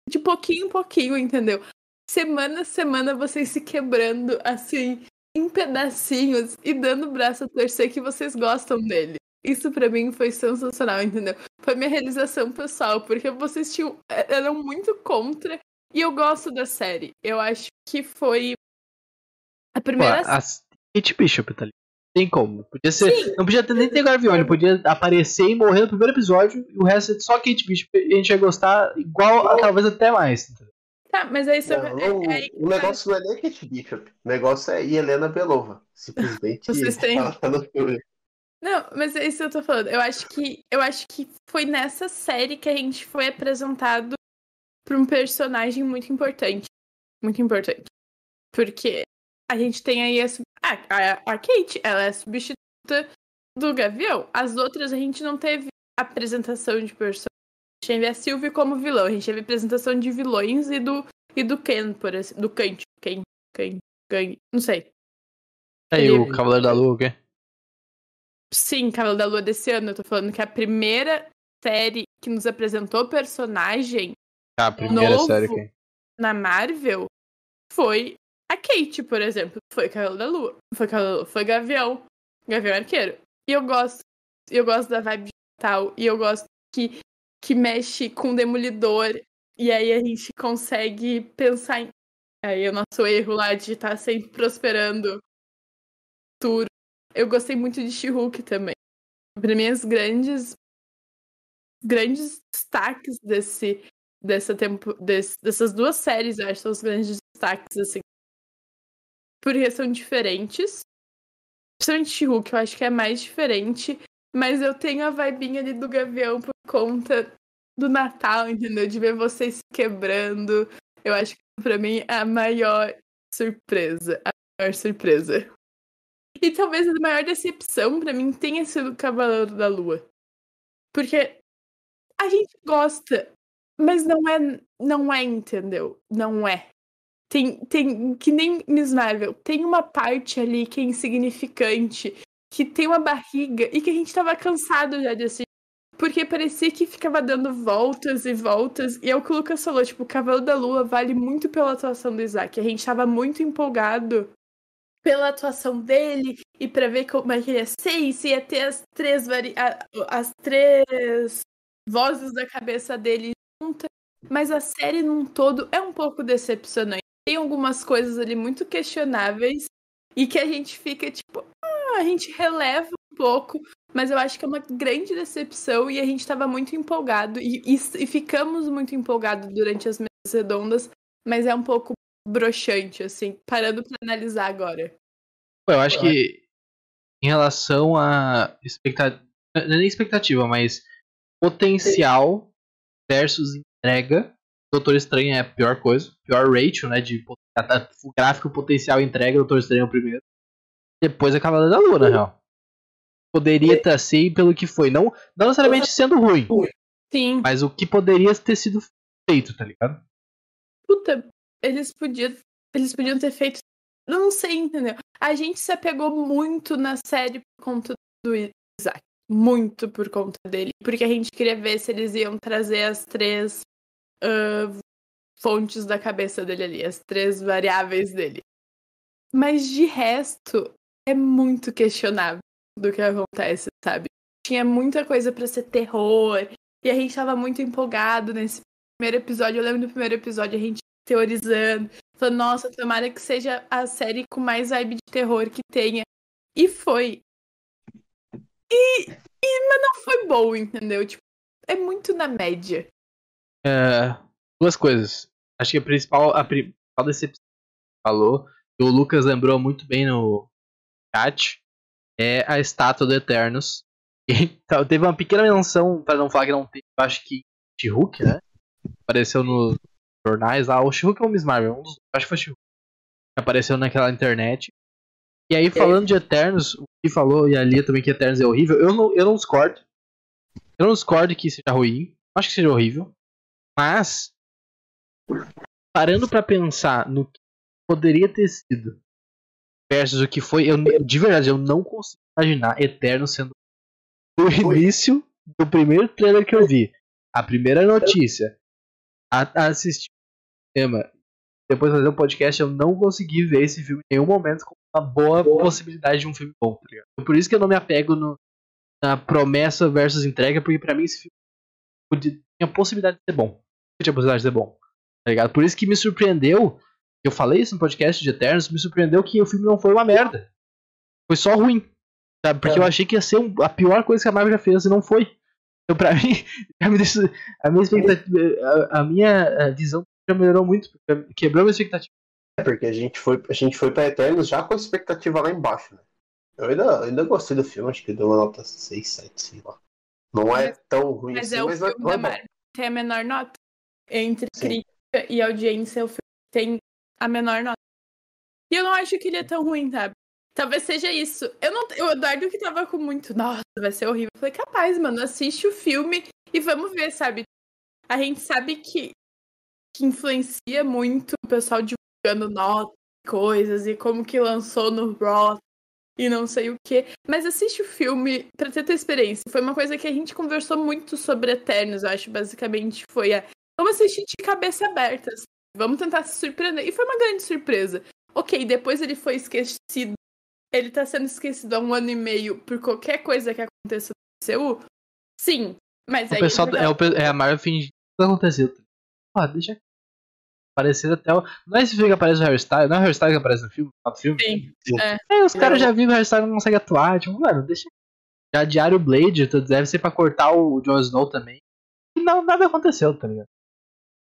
De pouquinho em pouquinho, entendeu? semana a semana vocês se quebrando assim em pedacinhos e dando o braço a torcer que vocês gostam dele. Isso para mim foi sensacional, entendeu? Foi minha realização pessoal, porque vocês tinham é, eram muito contra e eu gosto da série. Eu acho que foi a primeira Pô, a Kate Bishop tá ali. Tem como. Podia ser. Sim. Não podia ter nem ter ele podia aparecer e morrer no primeiro episódio e o resto é só Kate Bishop e a gente ia gostar igual, talvez até mais. Tá, mas aí você. Não, é, é, o negócio não é nem Kate Bishop. O negócio é Helena Belova. Simplesmente. Vocês têm. Não, mas é isso que eu tô falando. Eu acho que eu acho que foi nessa série que a gente foi apresentado para um personagem muito importante. Muito importante. Porque a gente tem aí a, a, a Kate, ela é substituta do Gavião. As outras a gente não teve apresentação de personagem. A gente teve a Sylvie como vilão. A gente teve apresentação de vilões e do, e do Ken, por exemplo. Do Kent. Ken, Ken, Ken, não sei. É, o Cavaleiro da Lua, o quê? Sim, Cavaleiro da Lua desse ano. Eu tô falando que a primeira série que nos apresentou personagem. Ah, a primeira série que... na Marvel foi a Kate, por exemplo, foi Cavalo da Lua, foi Cavalo, foi Gavião, Gavião Arqueiro. E eu gosto, eu gosto da vibe tal, e eu gosto que, que mexe com o Demolidor, e aí a gente consegue pensar em. Aí o nosso erro lá de estar tá sempre prosperando. Tudo. Eu gostei muito de she também. Para mim, as grandes grandes destaques desse dessa tempo desse, dessas duas séries, eu acho, são os grandes destaques assim porque são diferentes. Principalmente She-Hulk, eu acho que é mais diferente. Mas eu tenho a vibinha ali do Gavião por conta do Natal, entendeu? De ver vocês se quebrando. Eu acho que pra mim é a maior surpresa. A maior surpresa. E talvez a maior decepção para mim tenha sido o Cavaleiro da Lua. Porque a gente gosta, mas não é, não é, entendeu? Não é. Tem, tem que nem Miss Marvel, tem uma parte ali que é insignificante, que tem uma barriga e que a gente tava cansado já de assistir. Porque parecia que ficava dando voltas e voltas. E é o que o Lucas falou, tipo, o Cavalo da Lua vale muito pela atuação do Isaac. A gente tava muito empolgado pela atuação dele e para ver como é que ele ia ser, se ia ter as três vari... as três vozes da cabeça dele juntas. Mas a série num todo é um pouco decepcionante tem algumas coisas ali muito questionáveis e que a gente fica tipo, ah, a gente releva um pouco, mas eu acho que é uma grande decepção e a gente estava muito empolgado e, e, e, ficamos muito empolgados durante as mesas redondas, mas é um pouco broxante, assim, parando para analisar agora. Eu acho que em relação a expectativa, não é nem expectativa, mas potencial versus entrega, Doutor Estranho é a pior coisa, pior ratio, né? De o gráfico potencial entrega, Doutor Estranho é o primeiro. Depois a Cavaleiro da Lua, na real. Poderia estar assim pelo que foi. Não, não necessariamente sendo ruim. Sim. Mas o que poderia ter sido feito, tá ligado? Puta, eles podiam. Eles podiam ter feito. Não sei, entendeu? A gente se apegou muito na série por conta do Isaac. Muito por conta dele. Porque a gente queria ver se eles iam trazer as três uh, fontes da cabeça dele ali, as três variáveis dele. Mas de resto, é muito questionável do que acontece, sabe? Tinha muita coisa para ser terror, e a gente tava muito empolgado nesse primeiro episódio. Eu lembro do primeiro episódio a gente teorizando, falando, nossa, tomara que seja a série com mais vibe de terror que tenha. E foi. E, e mas não foi bom, entendeu? Tipo, é muito na média. É, duas coisas. Acho que a principal, a principal decepção que falou, que o Lucas lembrou muito bem no chat, é a estátua do Eternos. Então, teve uma pequena menção, para não falar que não teve, acho que She-Hulk, né? Apareceu nos jornais lá. O She-Hulk é o Miss Marvel, um dos, acho que foi She-Hulk. Apareceu naquela internet. E aí, falando de Eternos, o que falou, e a Lia também, que Eternos é horrível, eu não, eu não discordo. Eu não discordo que seja ruim. Acho que seja horrível. Mas, parando para pensar no que poderia ter sido versus o que foi, eu, de verdade, eu não consigo imaginar Eterno sendo o início do primeiro trailer que eu vi. A primeira notícia. A, a assistir o cinema. depois de fazer o um podcast, eu não consegui ver esse filme em nenhum momento com uma boa, boa. possibilidade de um filme bom, tá ligado? Por isso que eu não me apego no, na promessa versus entrega, porque pra mim esse filme tinha possibilidade de ser bom. Tinha possibilidade de ser bom. Tá ligado? Por isso que me surpreendeu, eu falei isso no podcast de Eternos, me surpreendeu que o filme não foi uma merda. Foi só ruim. Sabe? Porque é. eu achei que ia ser a pior coisa que a Marvel já fez e não foi. Então, pra mim, a minha, expectativa, a, a minha visão já melhorou muito, quebrou a minha expectativa. É porque a gente foi, a gente foi pra Eternos já com a expectativa lá embaixo, né? Eu ainda, ainda gostei do filme, acho que deu uma nota 6, 7, sei lá. Não é tão ruim mas assim, é o mas filme não é, da Marvel. Tem a menor nota. Entre Sim. crítica e audiência, o filme tem a menor nota. E eu não acho que ele é tão ruim, sabe? Talvez seja isso. Eu não, o Eduardo que tava com muito, nossa, vai ser horrível. Eu falei, capaz, mano, assiste o filme e vamos ver, sabe? A gente sabe que, que influencia muito o pessoal divulgando notas, coisas, e como que lançou no Raw e não sei o que. Mas assiste o filme pra ter tua experiência. Foi uma coisa que a gente conversou muito sobre Eternos, eu acho, basicamente. Foi a. Vamos assistir de cabeça aberta. Vamos tentar se surpreender. E foi uma grande surpresa. Ok, depois ele foi esquecido ele tá sendo esquecido há um ano e meio por qualquer coisa que aconteça no MCU? Sim, mas o aí... Pessoal, é, o, é a Marvel fingir que aconteceu. Ah, deixa aparecer até o... Não é esse filme que aparece o Harry Styles, não é o Harry Styles que aparece no filme? No filme? Sim. É. é os caras já viram o Harry Styles não consegue atuar, tipo, mano, deixa... Já Diário Blade, deve ser pra cortar o Jon Snow também. E não, nada aconteceu, tá ligado?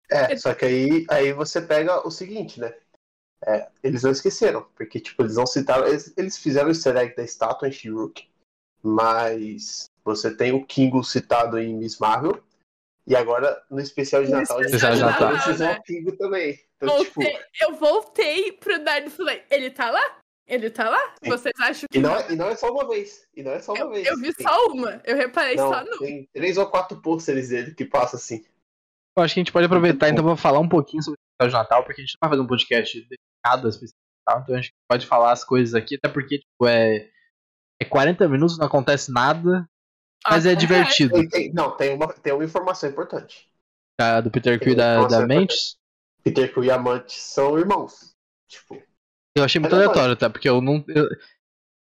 É, só que aí, aí você pega o seguinte, né? É, eles não esqueceram, porque tipo, eles não citaram. Eles, eles fizeram o easter egg da estátua em she mas você tem o Kingo citado em Miss Marvel, e agora no especial de Natal eles fizeram o Kingo também. Então, voltei, tipo... Eu voltei pro Dardo e falei, ele tá lá? Ele tá lá? Sim. Vocês acham que. E não, é, e não é só uma vez. E não é só uma eu, vez. Eu vi só uma. Eu reparei não, só no. Tem três ou quatro pôsteres dele que passa assim. Eu acho que a gente pode aproveitar então pra falar um pouquinho sobre o de Natal, porque a gente não vai fazer um podcast dedicado a específico então a gente pode falar as coisas aqui, até porque tipo, é, é 40 minutos, não acontece nada, mas ah, é divertido. Tem, tem, não, tem uma, tem uma informação importante. A do Peter Quill e da, da Mantis? Peter Quill e a Mantis são irmãos. Tipo, eu achei muito aleatório, tá? Porque eu não. Eu,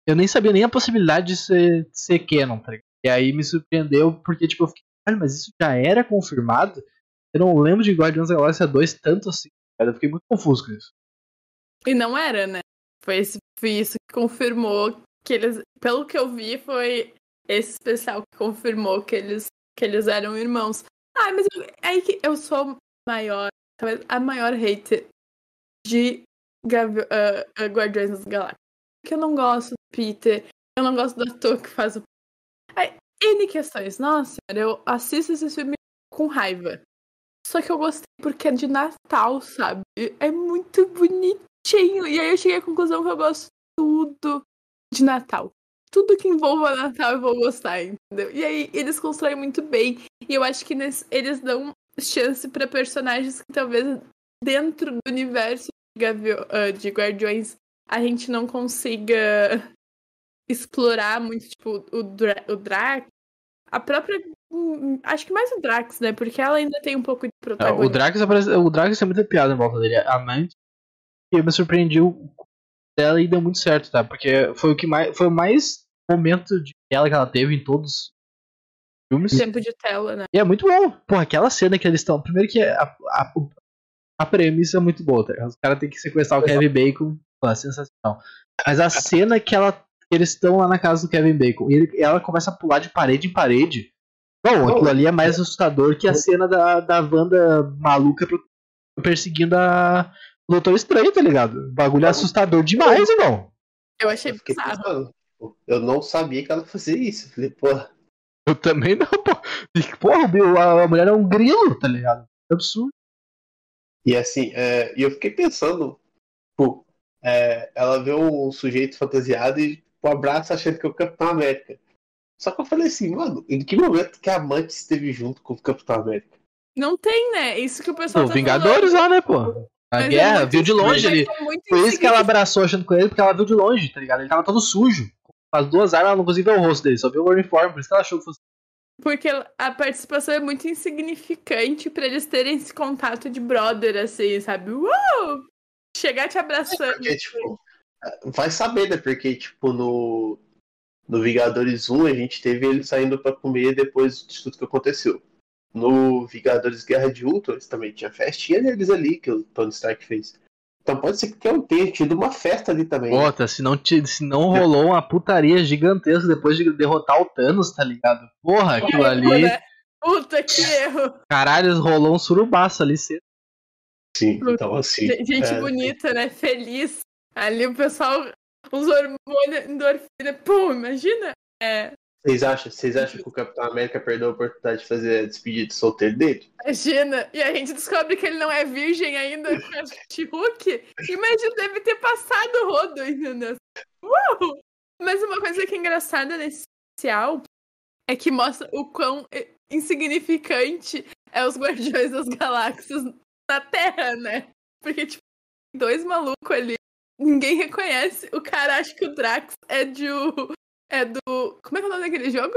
eu nem sabia nem a possibilidade de ser, de ser canon, tá E aí me surpreendeu, porque, tipo, eu fiquei, cara, mas isso já era confirmado? Eu não lembro de Guardiões da Galáxia 2 tanto assim, cara. Eu fiquei muito confuso com isso. E não era, né? Foi, esse, foi isso que confirmou que eles. Pelo que eu vi, foi esse especial que confirmou que eles, que eles eram irmãos. Ah, mas eu, é que eu sou maior, talvez a maior hater de Gavi uh, uh, Guardiões das Galáxias. Porque eu não gosto do Peter, eu não gosto do ator que faz o. Aí, N questões. Nossa, eu assisto esse filme com raiva. Só que eu gostei porque é de Natal, sabe? É muito bonitinho. E aí eu cheguei à conclusão que eu gosto tudo de Natal. Tudo que envolva Natal eu vou gostar, entendeu? E aí eles constroem muito bem. E eu acho que nesse, eles dão chance para personagens que talvez dentro do universo de, uh, de Guardiões a gente não consiga explorar muito, tipo, o, Dra o Drax. A própria. Hum, acho que mais o Drax, né? Porque ela ainda tem um pouco de protagonismo. o Drax aparece, o Drax é muito piada em volta dele. A Mantis eu me surpreendi dela e deu muito certo, tá? Porque foi o que mais. Foi o mais momento de tela que ela teve em todos os filmes. Tempo de tela, né? E é muito bom. Porra, aquela cena que eles estão. Primeiro que a, a, a premissa é muito boa, tá? Os caras têm que sequestrar o Kevin Bacon. Pô, é sensacional. Mas a cena que ela. Eles estão lá na casa do Kevin Bacon e ele, ela começa a pular de parede em parede. Bom, aquilo ali é mais assustador que a cena da, da Wanda maluca perseguindo a, o Doutor Estranho, tá ligado? O bagulho é assustador demais, irmão. Eu achei eu bizarro. Pensando, eu não sabia que ela fazia isso. Falei, porra. Eu também não, pô. Porra, a mulher é um grilo, tá ligado? É absurdo. E assim, é, e eu fiquei pensando, pô, é, ela vê um sujeito fantasiado e o abraço achando que é o Capitão América. Só que eu falei assim, mano, em que momento que a amante esteve junto com o Capitão América? Não tem, né? Isso que o pessoal Pô, tá Vingadores falando. lá, né, pô? A mas é guerra, é viu de longe ali. É Por isso que ela abraçou achando com ele, porque ela viu de longe, tá ligado? Ele tava todo sujo. Com as duas armas, ela não conseguia ver o rosto dele, só viu o uniforme, por isso que ela achou que fosse. Porque a participação é muito insignificante pra eles terem esse contato de brother, assim, sabe? Uou! Chegar te abraçando. Porque, tipo, vai saber, né? Porque, tipo, no, no Vingadores 1 a gente teve ele saindo pra comer depois de tudo que aconteceu. No Vingadores Guerra de Ultron, eles também tinha festinha deles ali que o Tony Stark fez. Então pode ser que tenha tido uma festa ali também. né? Puta, se não, se não rolou uma putaria gigantesca depois de derrotar o Thanos, tá ligado? Porra, aquilo Erro, ali. né? Puta que erro! Caralho, rolou um surubaço ali cedo. Sim, então assim. Gente gente é, bonita, né? Feliz. Ali o pessoal, os hormônios, endorfina. Pum, imagina? É, Vocês acham, vocês acham que o Capitão América perdeu a oportunidade de fazer a despedida de solteiro dele? imagina. E a gente descobre que ele não é virgem ainda com a She-Hulk. Imagina, deve ter passado o rodo, entendeu? Uau! Mas uma coisa que é engraçada nesse especial é que mostra o quão insignificante é os Guardiões das Galáxias na Terra, né? Porque, tipo, dois malucos ali, ninguém reconhece. O cara acha que o Drax é de o- é do. Como é que é o nome daquele jogo?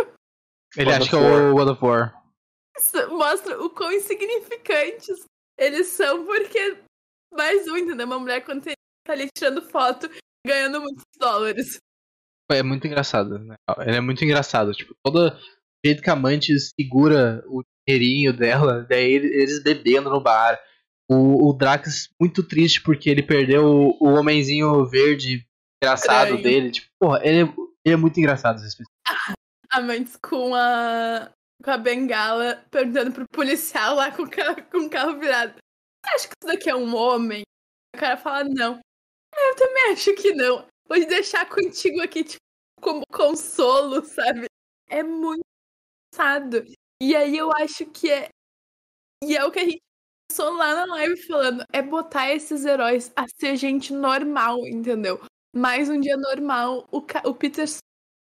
Ele acha que é o God of War. Isso mostra o quão insignificantes eles são, porque mais um, entendeu? Uma mulher quando tá ali tirando foto, ganhando muitos dólares. É muito engraçado, né? Ele é muito engraçado. Tipo, todo jeito que a amante segura o dinheirinho dela, daí ele- eles bebendo no bar. O, o Drax muito triste porque ele perdeu o, o homenzinho verde engraçado dele. Tipo, porra, ele, é- ele é muito engraçado esse especial. Amantes com a. com a bengala perguntando pro policial lá com o carro, com o carro virado. Você acha que isso daqui é um homem? O cara fala, não. "É, Eu também acho que não. Vou deixar contigo aqui, tipo, como consolo, sabe? É muito engraçado. E aí eu acho que é. E é o que a gente começou lá na live falando. É botar esses heróis a ser gente normal, entendeu? Mais um dia normal. O, Ca- o Peter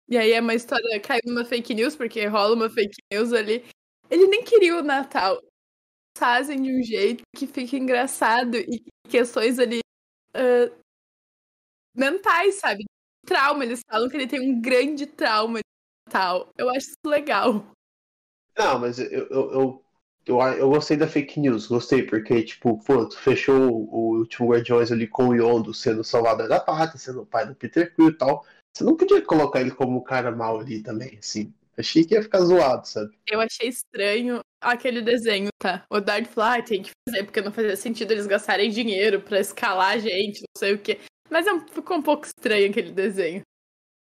e aí é uma história, caiu numa fake news, porque rola uma fake news ali. Ele nem queria o Natal. Fazem de um jeito que fica engraçado e questões ali ah, mentais, sabe? Trauma, eles falam que ele tem um grande trauma de Natal. Eu acho isso legal. Não, mas eu, eu, eu, eu, eu gostei da fake news, gostei, porque, tipo, pô, tu fechou o, o último Guardiões ali com o Yondo sendo salvador da pátria, sendo o pai do Peter Quill e tal. Você não podia colocar ele como um cara mal ali também, assim. Achei que ia ficar zoado, sabe? Eu achei estranho aquele desenho, tá? O falou, ah, tem que fazer, porque não fazia sentido eles gastarem dinheiro pra escalar a gente, não sei o quê. Mas é ficou um pouco estranho aquele desenho.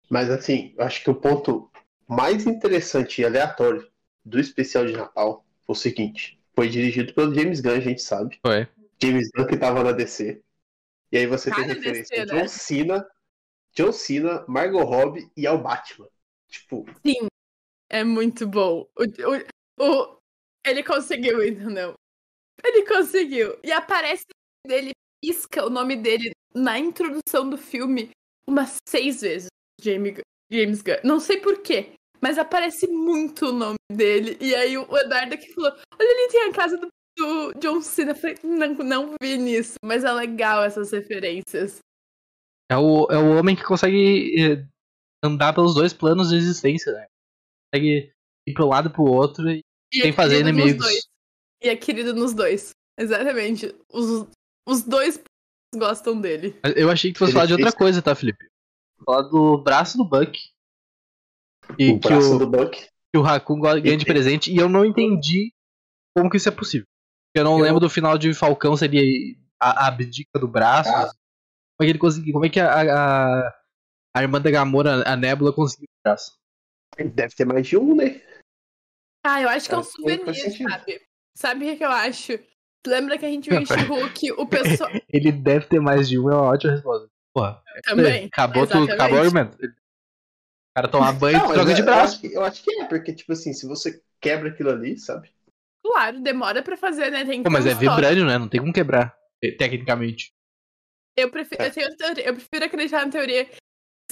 Mas, assim, eu acho que o ponto mais interessante e aleatório do especial de Natal o seguinte: foi dirigido pelo James Gunn, a gente sabe. Foi. James Gunn que tava na DC. E aí você tem Cara, referência a DC, né? John Cena, John Cena, Margot Robbie e ao Batman. Tipo, Sim, é muito bom. O, o, o- ele conseguiu, entendeu? Ele conseguiu. E aparece dele, pisca o nome dele na introdução do filme umas seis vezes. James Gunn. Não sei porquê, mas aparece muito o nome dele. E aí o Eduardo aqui falou: Olha ali, tem a casa do, do John Cena. Eu falei: não, não vi nisso, mas é legal essas referências. É o, é o homem que consegue eh, andar pelos dois planos de existência, né? Consegue ir pro lado e pro outro e E Sem é fazer inimigos. dois. E é querido nos dois. Exatamente. Os, os dois gostam dele. Eu achei que tu fosse falar de outra coisa, tá, Felipe? Falar do braço do Buck. E o que o, do Buck. que o Raccoon ganha de presente. E eu não entendi como que isso é possível. Eu não Eu- lembro do final de Falcão seria a, abdica do braço. Ah. Como é que ele conseguiu? Como é que a, a, a irmã da Gamora, a Nebula, conseguiu o braço? Deve ter mais de um, né? Ah, eu acho que é um souvenir, sabe? Sabe o que, eu acho? Lembra que a gente viu em She-Hulk, o pessoal. Ele deve ter mais de um, é uma ótima resposta. Porra, Também. acabou tudo, exatamente. acabou o argumento. O cara tomar banho Não, e troca é- de Eu braço. acho, que, eu acho que é, porque, tipo assim, se você quebra aquilo ali, sabe? Claro, demora pra fazer, né? Tem que Pô, mas é vibrânio, né? Não tem como quebrar, te- tecnicamente. Eu prefiro, É. eu, tenho teoria- eu prefiro acreditar na teoria.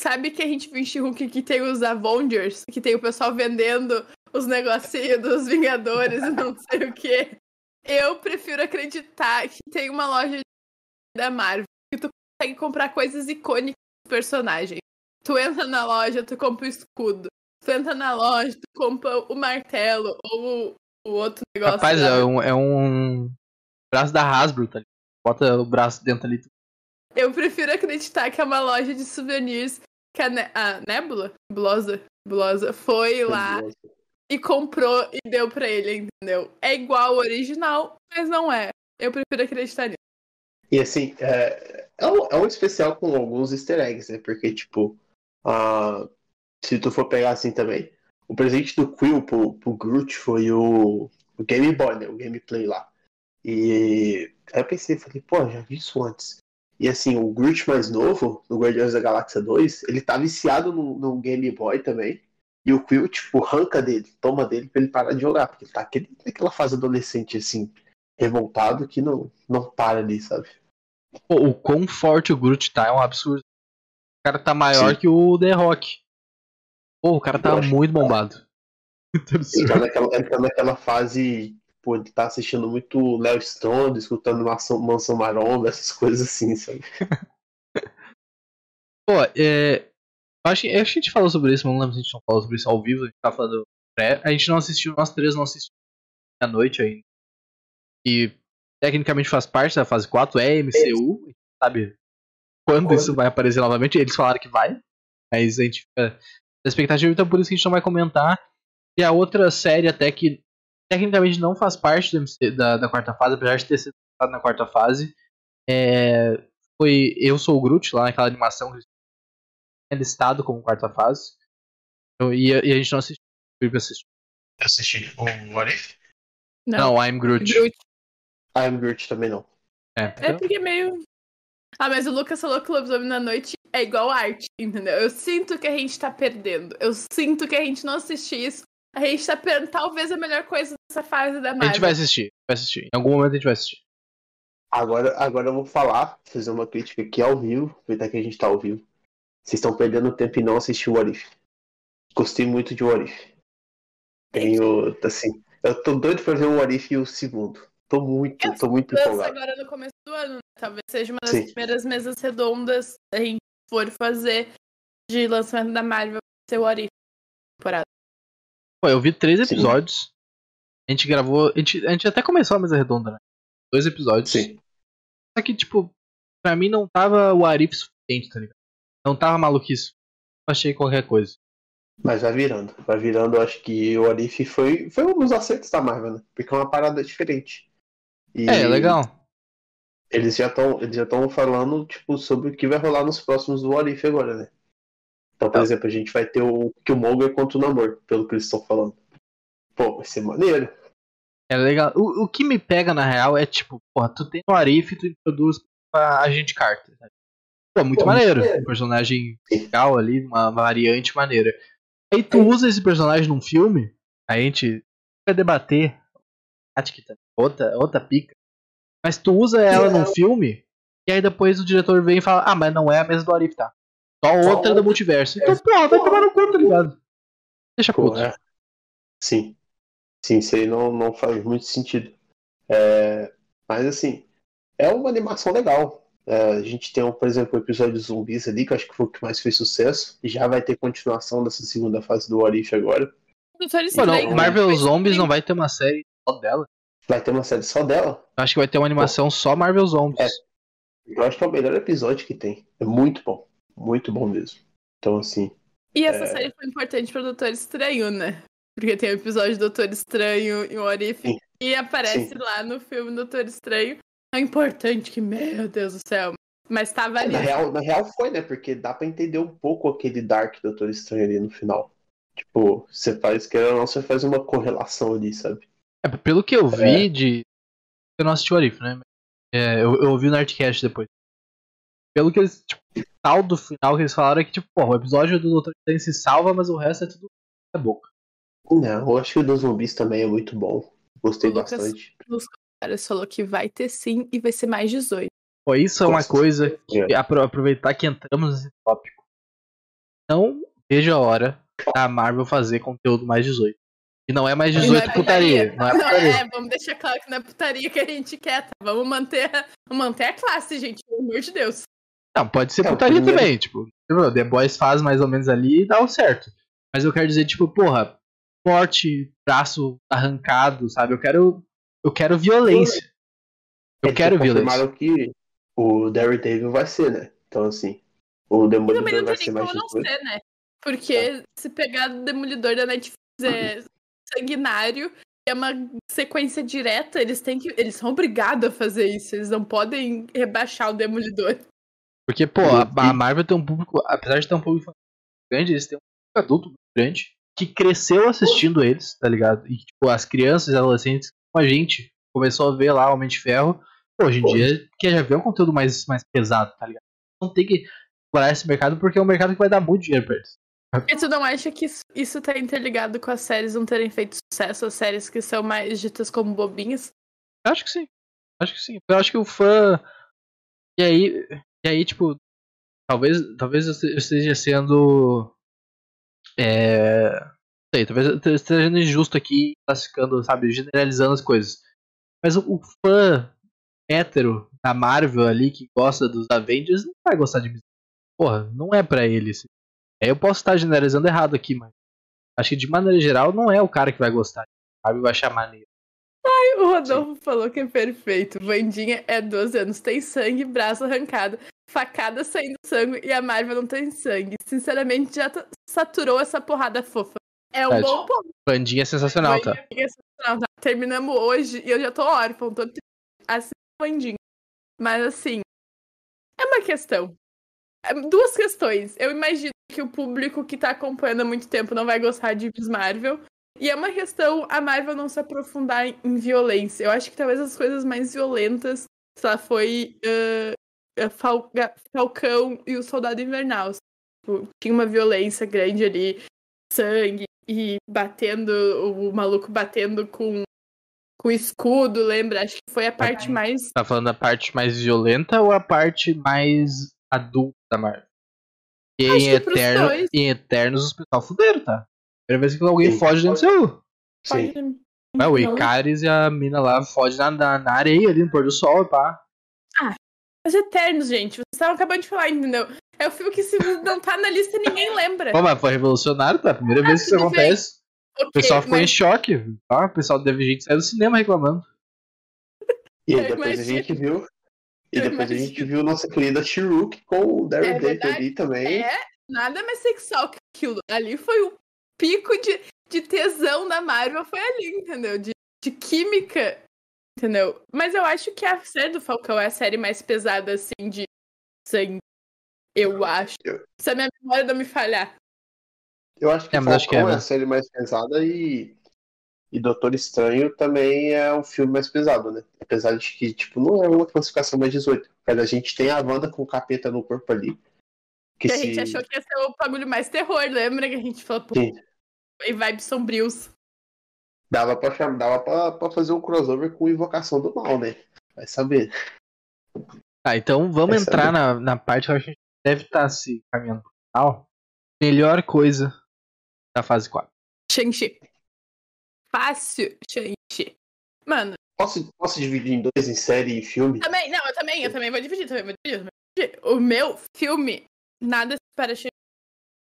Sabe que a gente viu em She-Hulk que tem os Avengers, que tem o pessoal vendendo os negocinhos dos Vingadores e não sei o quê. Eu prefiro acreditar que tem uma loja da Marvel que tu consegue comprar coisas icônicas dos personagens. Tu entra na loja, tu compra o escudo. Tu entra na loja, tu compra o martelo ou o, o outro negócio. Rapaz, lá. é um, é um braço da Hasbro, tá ligado? Bota o braço dentro ali. Eu prefiro acreditar que é uma loja de souvenirs que a, ne a Nebula, Blosa, Blosa foi lá e comprou e deu pra ele, entendeu? É igual ao original, mas não é. Eu prefiro acreditar nisso. E assim, é, é, um, é um especial com alguns easter eggs, né? Porque, tipo, uh, se tu for pegar assim também, o presente do Quill pro, pro Groot foi o, o Game Boy, né? O gameplay lá. E aí eu pensei, falei, pô, já vi isso antes. E assim, o Groot mais novo, no Guardiões da Galáxia 2, ele tá viciado no, no Game Boy também. E o Quill, tipo, arranca dele, toma dele pra ele parar de jogar. Porque ele tá aquele, naquela fase adolescente, assim, revoltado que não, não para ali, sabe? Pô, o quão forte o Groot tá é um absurdo. O cara tá maior Sim. que o The Rock. Pô, o cara tá muito bombado. Ele tá naquela, ele tá naquela fase, pô, ele tá assistindo muito Léo Stone, escutando Mansão, Mansão Maromba, essas coisas assim, sabe? Pô, é. Acho que, acho que a gente falou sobre isso, mas não lembro se a gente não falou sobre isso ao vivo. A gente tá falando pré. A gente não assistiu, nós três não assistimos à noite ainda. E tecnicamente faz parte da fase 4, é MCU, sabe quando Quando? isso vai aparecer novamente. Eles falaram que vai, mas a gente fica na expectativa, então por isso que a gente não vai comentar. E a outra série, até que tecnicamente não faz parte do MC da, da quarta fase, apesar de ter sido lançado na quarta fase, é, foi Eu Sou o Groot, lá naquela animação que tinham listado como quarta fase. Então, E, e a gente não assistiu. Eu assisti o What If? Não, I'm Groot. Groot. I'm Groot também não. É, É porque é meio. Ah, mas o Lucas falou que o Lobisomem na Noite é igual arte, entendeu? Eu sinto que a gente tá perdendo. Eu sinto que a gente não assistir isso. A gente tá perdendo talvez a melhor coisa dessa fase da a Marvel. gente vai assistir, vai assistir. Em algum momento a gente vai assistir. Agora, agora eu vou falar, fazer uma crítica aqui ao vivo, aproveitar que a gente tá ao vivo. Vocês estão perdendo tempo em não assistir o What If. Gostei muito de What If. Tenho, assim, eu tô doido pra ver o What If e o segundo. Tô muito, tô muito empolgado. agora no começo do ano? Talvez seja uma das Sim. primeiras mesas redondas a gente for fazer de lançamento da Marvel ser o What If temporada. Pô, eu vi três Sim. episódios. A gente gravou. A gente, a gente até começou a mesa redonda, né? Dois episódios. Sim. Só que, tipo, pra mim não tava o Arif suficiente, tá ligado? Não tava maluquice. Achei qualquer coisa. Mas vai virando. Vai virando, eu acho que o What If foi, foi um dos acertos da Marvel, né? Porque é uma parada diferente. E É, legal. Eles já estão eles já estão falando, tipo, sobre o que vai rolar nos próximos do What If agora, né? Então, por Tá. exemplo, a gente vai ter o Killmonger contra o Namor, pelo que eles estão falando. Pô, vai ser maneiro. É legal. O, o que me pega na real é, tipo, porra, tu tem o Arif e tu introduz pra Agente Carter. Tá? Pô, muito Pô, maneiro. maneiro. Um personagem legal ali, uma variante maneira. Aí tu usa esse personagem num filme, a gente vai debater. Acho que tá outra, outra pica. Mas tu usa ela num filme, e aí depois o diretor vem e fala, ah, mas não é a mesma do Arif, tá? Só outra outra. do multiverso. Então, porra, vai tomar no cu, tá ligado? Deixa Pô, puto. é. Sim. Sim, isso aí não, não faz muito sentido. É, Mas assim, é uma animação legal. É, a gente tem, por exemplo, o episódio dos zumbis ali, que eu acho que foi o que mais fez sucesso. E já vai ter continuação dessa segunda fase do What If agora. Pô, não, Marvel Zombies não vai ter uma série só dela. Vai ter uma série só dela. Acho que vai ter uma animação só Marvel Zombies. É. Eu acho que é o melhor episódio que tem. É muito bom. Muito bom mesmo. Então, assim. E essa É. série foi importante pro Doutor Estranho, né? Porque tem o episódio do Doutor Estranho e o Orif Sim. e aparece Sim. lá no filme Doutor Estranho. É importante que, meu Deus do céu. Mas tava ali. Na real, na real foi, né? Porque dá pra entender um pouco aquele Dark Doutor Estranho ali no final. Tipo, você faz, querendo ou não, você faz uma correlação ali, sabe? É, pelo que eu vi de. Eu não assisti o Arif, né? É, eu, eu ouvi no Nerdcast depois. Pelo que eles. Tipo, o tal do final que eles falaram é que, tipo, porra, o episódio do Doutor Estranho se salva, mas o resto é tudo é boca. Não, eu acho que o dos zumbis também é muito bom. Gostei O Lucas- bastante. Nos comentários falou que vai ter sim e vai ser mais 18. Pô, isso é uma Gosto. coisa que É. apro- aproveitar que entramos nesse tópico. Não vejo a hora da Marvel fazer conteúdo mais 18. E não é mais E não 18 é putaria. Não é Não, putaria. é, vamos deixar claro que não é putaria que a gente quer, tá? Vamos manter, manter a classe, gente, pelo amor de Deus. Não, pode ser É, putaria primeiro- também, tipo, The Boys faz mais ou menos ali e dá o certo. Mas eu quero dizer, tipo, porra, morte, braço arrancado, sabe? Eu quero. Eu quero violência. Eu Eles quero confirmaram violência. que o Daredevil vai ser, né? Então, assim, o Demolidor não vai tem ser nem mais como não 18. ser, né? Porque se pegar o Demolidor da Netflix é sanguinário e é uma sequência direta, eles têm que. Eles são obrigados a fazer isso. Eles não podem rebaixar o Demolidor. Porque, pô, a, a Marvel tem um público. Apesar de ter um público grande, eles têm um público adulto muito grande. Que cresceu assistindo eles, tá ligado? E, tipo, as crianças e adolescentes, como a gente, começou a ver lá Homem de Ferro. Pô, hoje em dia, quer já ver um conteúdo mais, mais pesado, tá ligado? Não tem que explorar esse mercado porque é um mercado que vai dar muito dinheiro pra eles. E tu não acha que isso, tá interligado com as séries não terem feito sucesso, as séries que são mais ditas como bobinhas? Acho que sim. Acho que sim. Eu acho que o fã. E aí. E aí, tipo. Talvez, talvez eu este- eu esteja sendo. É. Sei, talvez eu esteja sendo injusto aqui, classificando, sabe, generalizando as coisas. Mas o, o fã hétero da Marvel ali, que gosta dos Avengers, não vai gostar de Porra, não é pra ele. assim. Eu posso estar generalizando errado aqui, mas. Acho que de maneira geral não é o cara que vai gostar. Sabe, vai achar maneiro. O Rodolfo falou que é perfeito. Vandinha é 12 anos, tem sangue, braço arrancado, facada saindo sangue e a Marvel não tem sangue. Sinceramente, já saturou essa porrada fofa. É um Verdade. bom ponto. Bandinha é sensacional, tá? Vandinha é sensacional, tá? Terminamos hoje e eu já tô órfão, tô triste. assim Vandinha. Mas assim, é uma questão. É Duas questões. Eu imagino que o público que tá acompanhando há muito tempo não vai gostar de Miss Marvel. E é uma questão a Marvel não se aprofundar em, violência. Eu acho que talvez as coisas mais violentas, sei lá, foi Ga- Falcão e o Soldado Invernal. Tipo, tinha uma violência grande ali, sangue e batendo, o maluco batendo com, com escudo, lembra? Acho que foi a parte mais. Tá falando da parte mais violenta ou a parte mais adulta da Marvel? E em, pros Eterno, em Eternos os pessoal fuderam, tá? Primeira vez que alguém Sim. foge dentro do seu. Sim. É, o Icaris e a mina lá fogem na, na, na areia ali no pôr do sol, e pá. Os Eternos, gente, vocês estavam acabando de falar, entendeu? É o filme que se não tá na lista ninguém lembra. Pô, mas foi revolucionário, tá? Primeira vez que isso É. bem. acontece. Ok, O pessoal ficou em mas- choque. Tá? O pessoal deve gente sair do cinema reclamando. E depois a gente viu. E depois a gente viu nossa querida She-Hulk com o Daredevil verdade. ali também. É, nada mais sexual que aquilo. Ali foi o pico de, de tesão da Marvel, foi ali, entendeu? De, de química, entendeu? Mas eu acho que a série do Falcão é a série mais pesada, assim, de sangue. Eu acho. Eu- Se a minha memória não me falhar. Eu acho que É, mas acho que é, Falcão é, né? a série mais pesada e. E Doutor Estranho também é um filme mais pesado, né? Apesar de que, tipo, não é uma classificação mais 18. Mas a gente tem a Wanda com o capeta no corpo ali. Que Que a se... gente achou que ia ser o bagulho mais terror, lembra? Que a gente falou, pô, Sim. e vibes sombrios. Dava pra, chamar, dava pra, pra fazer um crossover com Invocação do Mal, né? Vai saber. Tá, então vamos é entrar na, na parte que a gente deve estar se caminhando pro final. Melhor coisa da fase 4. Shang-Chi. Fácil, Shang-Chi. Mano, Posso, posso dividir em dois, em série e filme? Também, não, eu também, eu também vou dividir, também vou dividir. também vou dividir. O meu filme, nada se para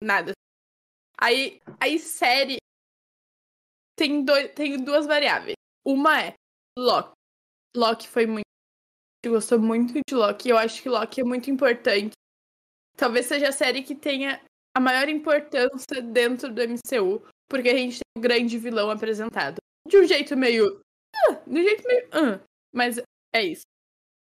Nada. Aí, aí série tem, dois, tem duas variáveis. Uma é Loki. Loki foi muito. Eu gostou muito de Loki. Eu acho que Loki é muito importante. Talvez seja a série que tenha a maior importância dentro do MCU. Porque a gente tem um grande vilão apresentado. De um jeito meio. ah, de um jeito meio. ah, mas é isso.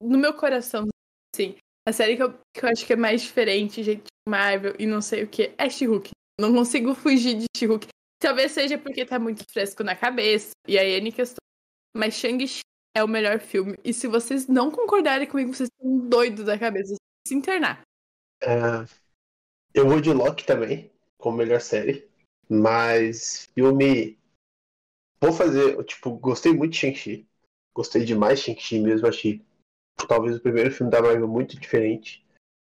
No meu coração, sim. A série que eu, que eu acho que é mais diferente, gente Marvel e não sei o que, é She-Hulk. Não consigo fugir de She-Hulk. Talvez seja porque tá muito fresco na cabeça, e aí N questão. Mas Shang-Chi é o melhor filme. E se vocês não concordarem comigo, vocês estão doidos da cabeça. Se internar. É, eu vou de Loki também, como melhor série. Mas filme. Vou fazer. Tipo, gostei muito de Shang-Chi. Gostei demais de Shang-Chi mesmo. Achei talvez o primeiro filme da Marvel muito diferente.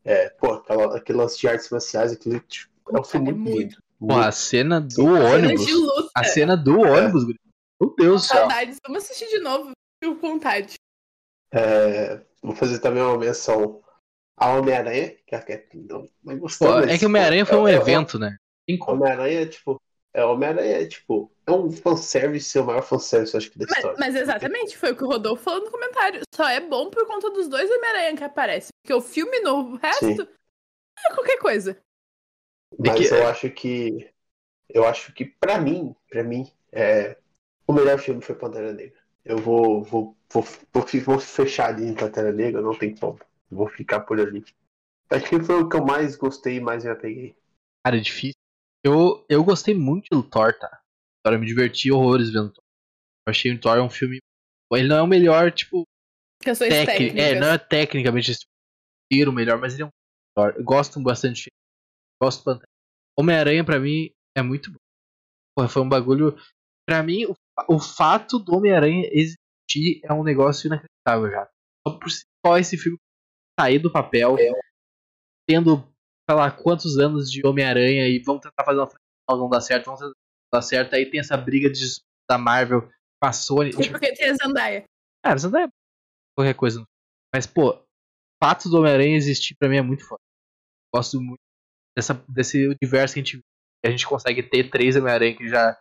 É, pô, aquela, aquele lance de artes marciais, aquele, tipo, é um filme É muito muito. lindo. Pô, a cena do Sim. ônibus. Luta. A cena do ônibus, guri. Meu Deus do céu. Saudades. Vamos assistir de novo. Fico com vontade. É, vou fazer também uma menção a Homem-Aranha, que é que é- não, mas Pô, gostou, é que o Homem-Aranha foi um é- é- evento, né? Tem como. Homem-Aranha é tipo. É, Homem-Aranha é tipo. É um fanservice, é o maior fanservice, acho que, da Mas, história. mas exatamente, foi o que o Rodolfo falou no comentário. Só é bom por conta dos dois Homem-Aranha que aparecem. Porque o filme novo, o resto Sim. é qualquer coisa. Mas que- eu acho que. Eu acho que, pra mim, pra mim, é, o melhor filme foi Pantera Negra. Eu vou, vou, vou, vou fechar ali em Pantera Negra, não tem como. Vou ficar por ali. Acho que foi o que eu mais gostei e mais me apeguei. Cara, é difícil. Eu, eu gostei muito do Thor, tá? Agora eu me diverti horrores vendo Thor. Eu achei o Thor um filme. Ele não é o melhor, tipo, Questões técnico. técnicas. É, não é tecnicamente o melhor, mas ele é um Thor. Eu gosto bastante. Gosto do Pantera. Homem-Aranha, pra mim, é muito bom. Porra, foi um bagulho. Pra mim, o, o fato do Homem-Aranha existir é um negócio inacreditável já. Só por si só esse filme sair do papel, tendo, sei lá, quantos anos de Homem-Aranha e vamos tentar fazer uma franquia, não dá certo, vamos tentar dar certo. Aí tem essa briga de, da Marvel com a Sony. Tipo, porque tem a Zandaia. Cara, não é qualquer coisa. Mas, pô, o fato do Homem-Aranha existir pra mim é muito foda. Gosto muito dessa, desse universo que a gente, que a gente consegue ter três Homem-Aranha que já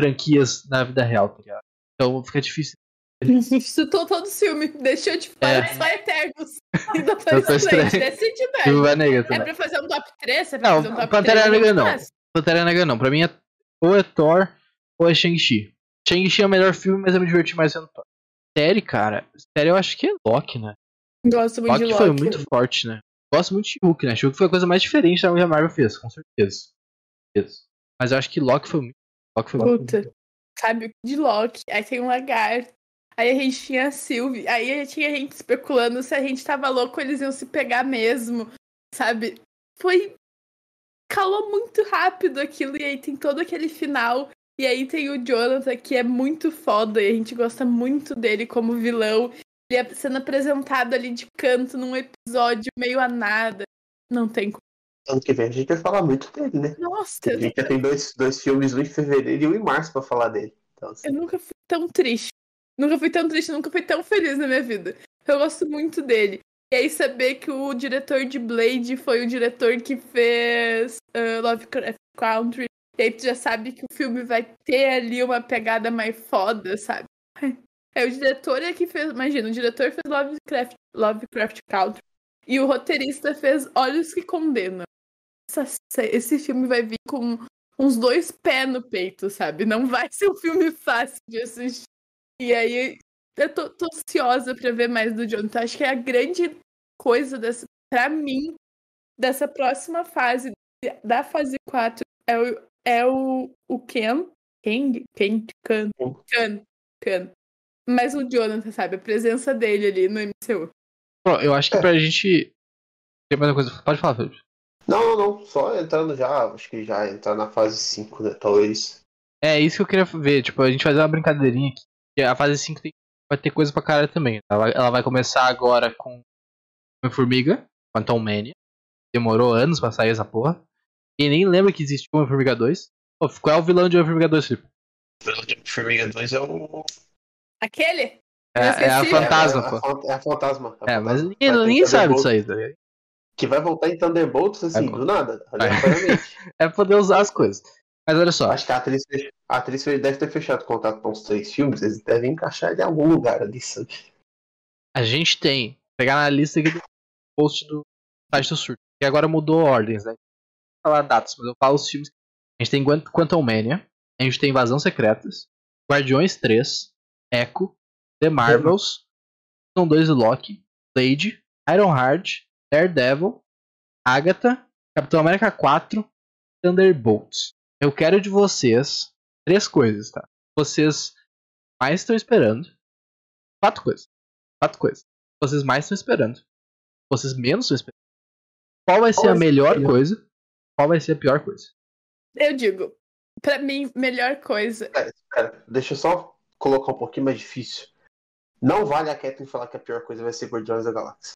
franquias na vida real, tá ligado? Então fica difícil. Citou todo o filme. Deixou de É. falar só Eternos. E Doutor. Estrange. Decide. Vanega É pra fazer um top 3? É Não, fazer um top Pantera 3, Negra não. faz. Pantera Negra não. Pra mim é ou é Thor ou é Shang-Chi. Shang-Chi é o melhor filme, mas eu me diverti mais vendo Thor. Série, cara. Série eu acho que é Loki, né? Gosto muito Loki de foi Loki. muito forte, né? Gosto muito de Hulk, né? Hulk foi a coisa mais diferente da que a Marvel fez, com certeza. Mas eu acho que Loki foi muito. Loki foi muito. Puta. Sabe, de Loki. Aí tem um lagarto. Aí a gente tinha a Sylvie. Aí tinha gente especulando se a gente tava louco, eles iam se pegar mesmo. Sabe? Foi. Calou muito rápido aquilo. E aí tem todo aquele final. E aí tem o Jonathan, que é muito foda. E a gente gosta muito dele como vilão. Ele é sendo apresentado ali de canto num episódio meio a nada. Não tem como. Ano que vem a gente vai falar muito dele, né? Nossa, A gente já tem dois, dois filmes, um em fevereiro e um em março pra falar dele. Então, assim, Eu nunca fui tão triste. Nunca fui tão triste, nunca fui tão feliz na minha vida. Eu gosto muito dele. E aí saber que o diretor de Blade foi o diretor que fez uh, Lovecraft Country. E aí tu já sabe que o filme vai ter ali uma pegada mais foda, sabe? É, o diretor é que fez. Imagina, o diretor fez Lovecraft, Lovecraft Country. E o roteirista fez Olhos que Condenam. Essa- esse filme vai vir com uns dois pés no peito, sabe? Não vai ser um filme fácil de assistir. E aí, eu tô, tô ansiosa pra ver mais do Jonathan. Acho que é a grande coisa dessa, pra mim, dessa próxima fase, da fase 4, é o, é o, o Ken. Ken? Ken? Khan. Khan. Khan. Mas o Jonathan, sabe? A presença dele ali no MCU. Eu acho que É. pra gente. Tem mais uma coisa. Pode falar, Felipe. Não, não, não. Só entrando já, acho que já entrar na fase 5, né? Talvez. É isso que eu queria ver. Tipo, a gente fazer uma brincadeirinha aqui. Que A fase 5 tem... vai ter coisa pra cara também. Ela vai, ela vai começar agora com Homem-Formiga, Quantum Mania. Demorou anos pra sair essa porra. E nem lembra que existiu Homem-Formiga 2. Pô, qual é o vilão de Homem-Formiga 2, Felipe? Formiga 2 é o. Aquele? É, é a fantasma, é, a pô. É a fantasma. a É, mas ninguém, ninguém sabe disso aí, tá ligado? Que vai voltar em Thunderbolts, assim, Vai- do nada, aleatoriamente. É poder usar as coisas. Mas olha só. Acho que a atriz, a atriz deve ter fechado contato com os três filmes, eles devem encaixar ele em algum lugar ali, sabe? A gente tem. Pegar na lista aqui do post do site do surto. Que agora mudou ordens, né? Não vou falar datas, mas eu falo os filmes. A gente tem Quant- Quantum Mania. A gente tem Invasão Secretas. Guardiões 3. Echo. The Marvels. São dois Loki. Blade. Ironheart. Daredevil. Agatha. Capitão América 4. Thunderbolts. Eu quero de vocês três coisas, tá? Vocês mais estão esperando. Quatro coisas. Quatro coisas. Vocês mais estão esperando. Vocês menos estão esperando. Qual vai ser Qual a melhor coisa? Qual vai ser a pior coisa? Eu digo, pra mim, melhor coisa. Cara, deixa eu só colocar um pouquinho mais difícil. Não vale a Kathleen falar que a pior coisa vai ser Guardiões da Galáxia.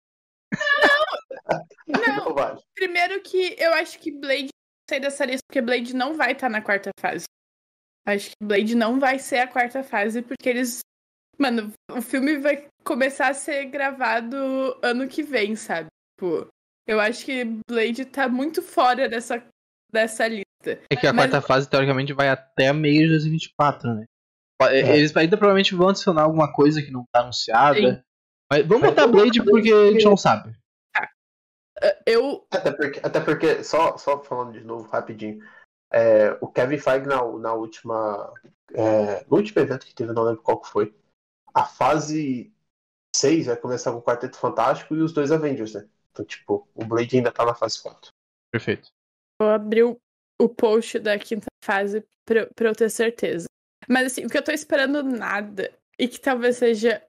Não, Não vale. primeiro que eu acho que Blade sai dessa lista porque Blade não vai estar na quarta fase. Acho que Blade não vai ser a quarta fase porque eles. Mano, o filme vai começar a ser gravado ano que vem, sabe? Tipo, eu acho que Blade tá muito fora dessa, dessa lista. É que a Mas- quarta fase, teoricamente, vai até meio de 2024, né? É. Eles ainda provavelmente vão adicionar alguma coisa que não tá anunciada. Sim. Mas vamos botar Blade porque a gente não sabe. Eu. Até porque, até porque só, só falando de novo, rapidinho. é, o Kevin Feige na, na última. é, no último evento que teve, não lembro qual que foi. A fase 6 vai começar com o Quarteto Fantástico e os dois Avengers, né? Então, tipo, o Blade ainda tá na fase 4. Perfeito. Vou abrir o, o post da quinta fase pra, eu- pra eu ter certeza. Mas assim, o que eu tô esperando nada, e que talvez seja.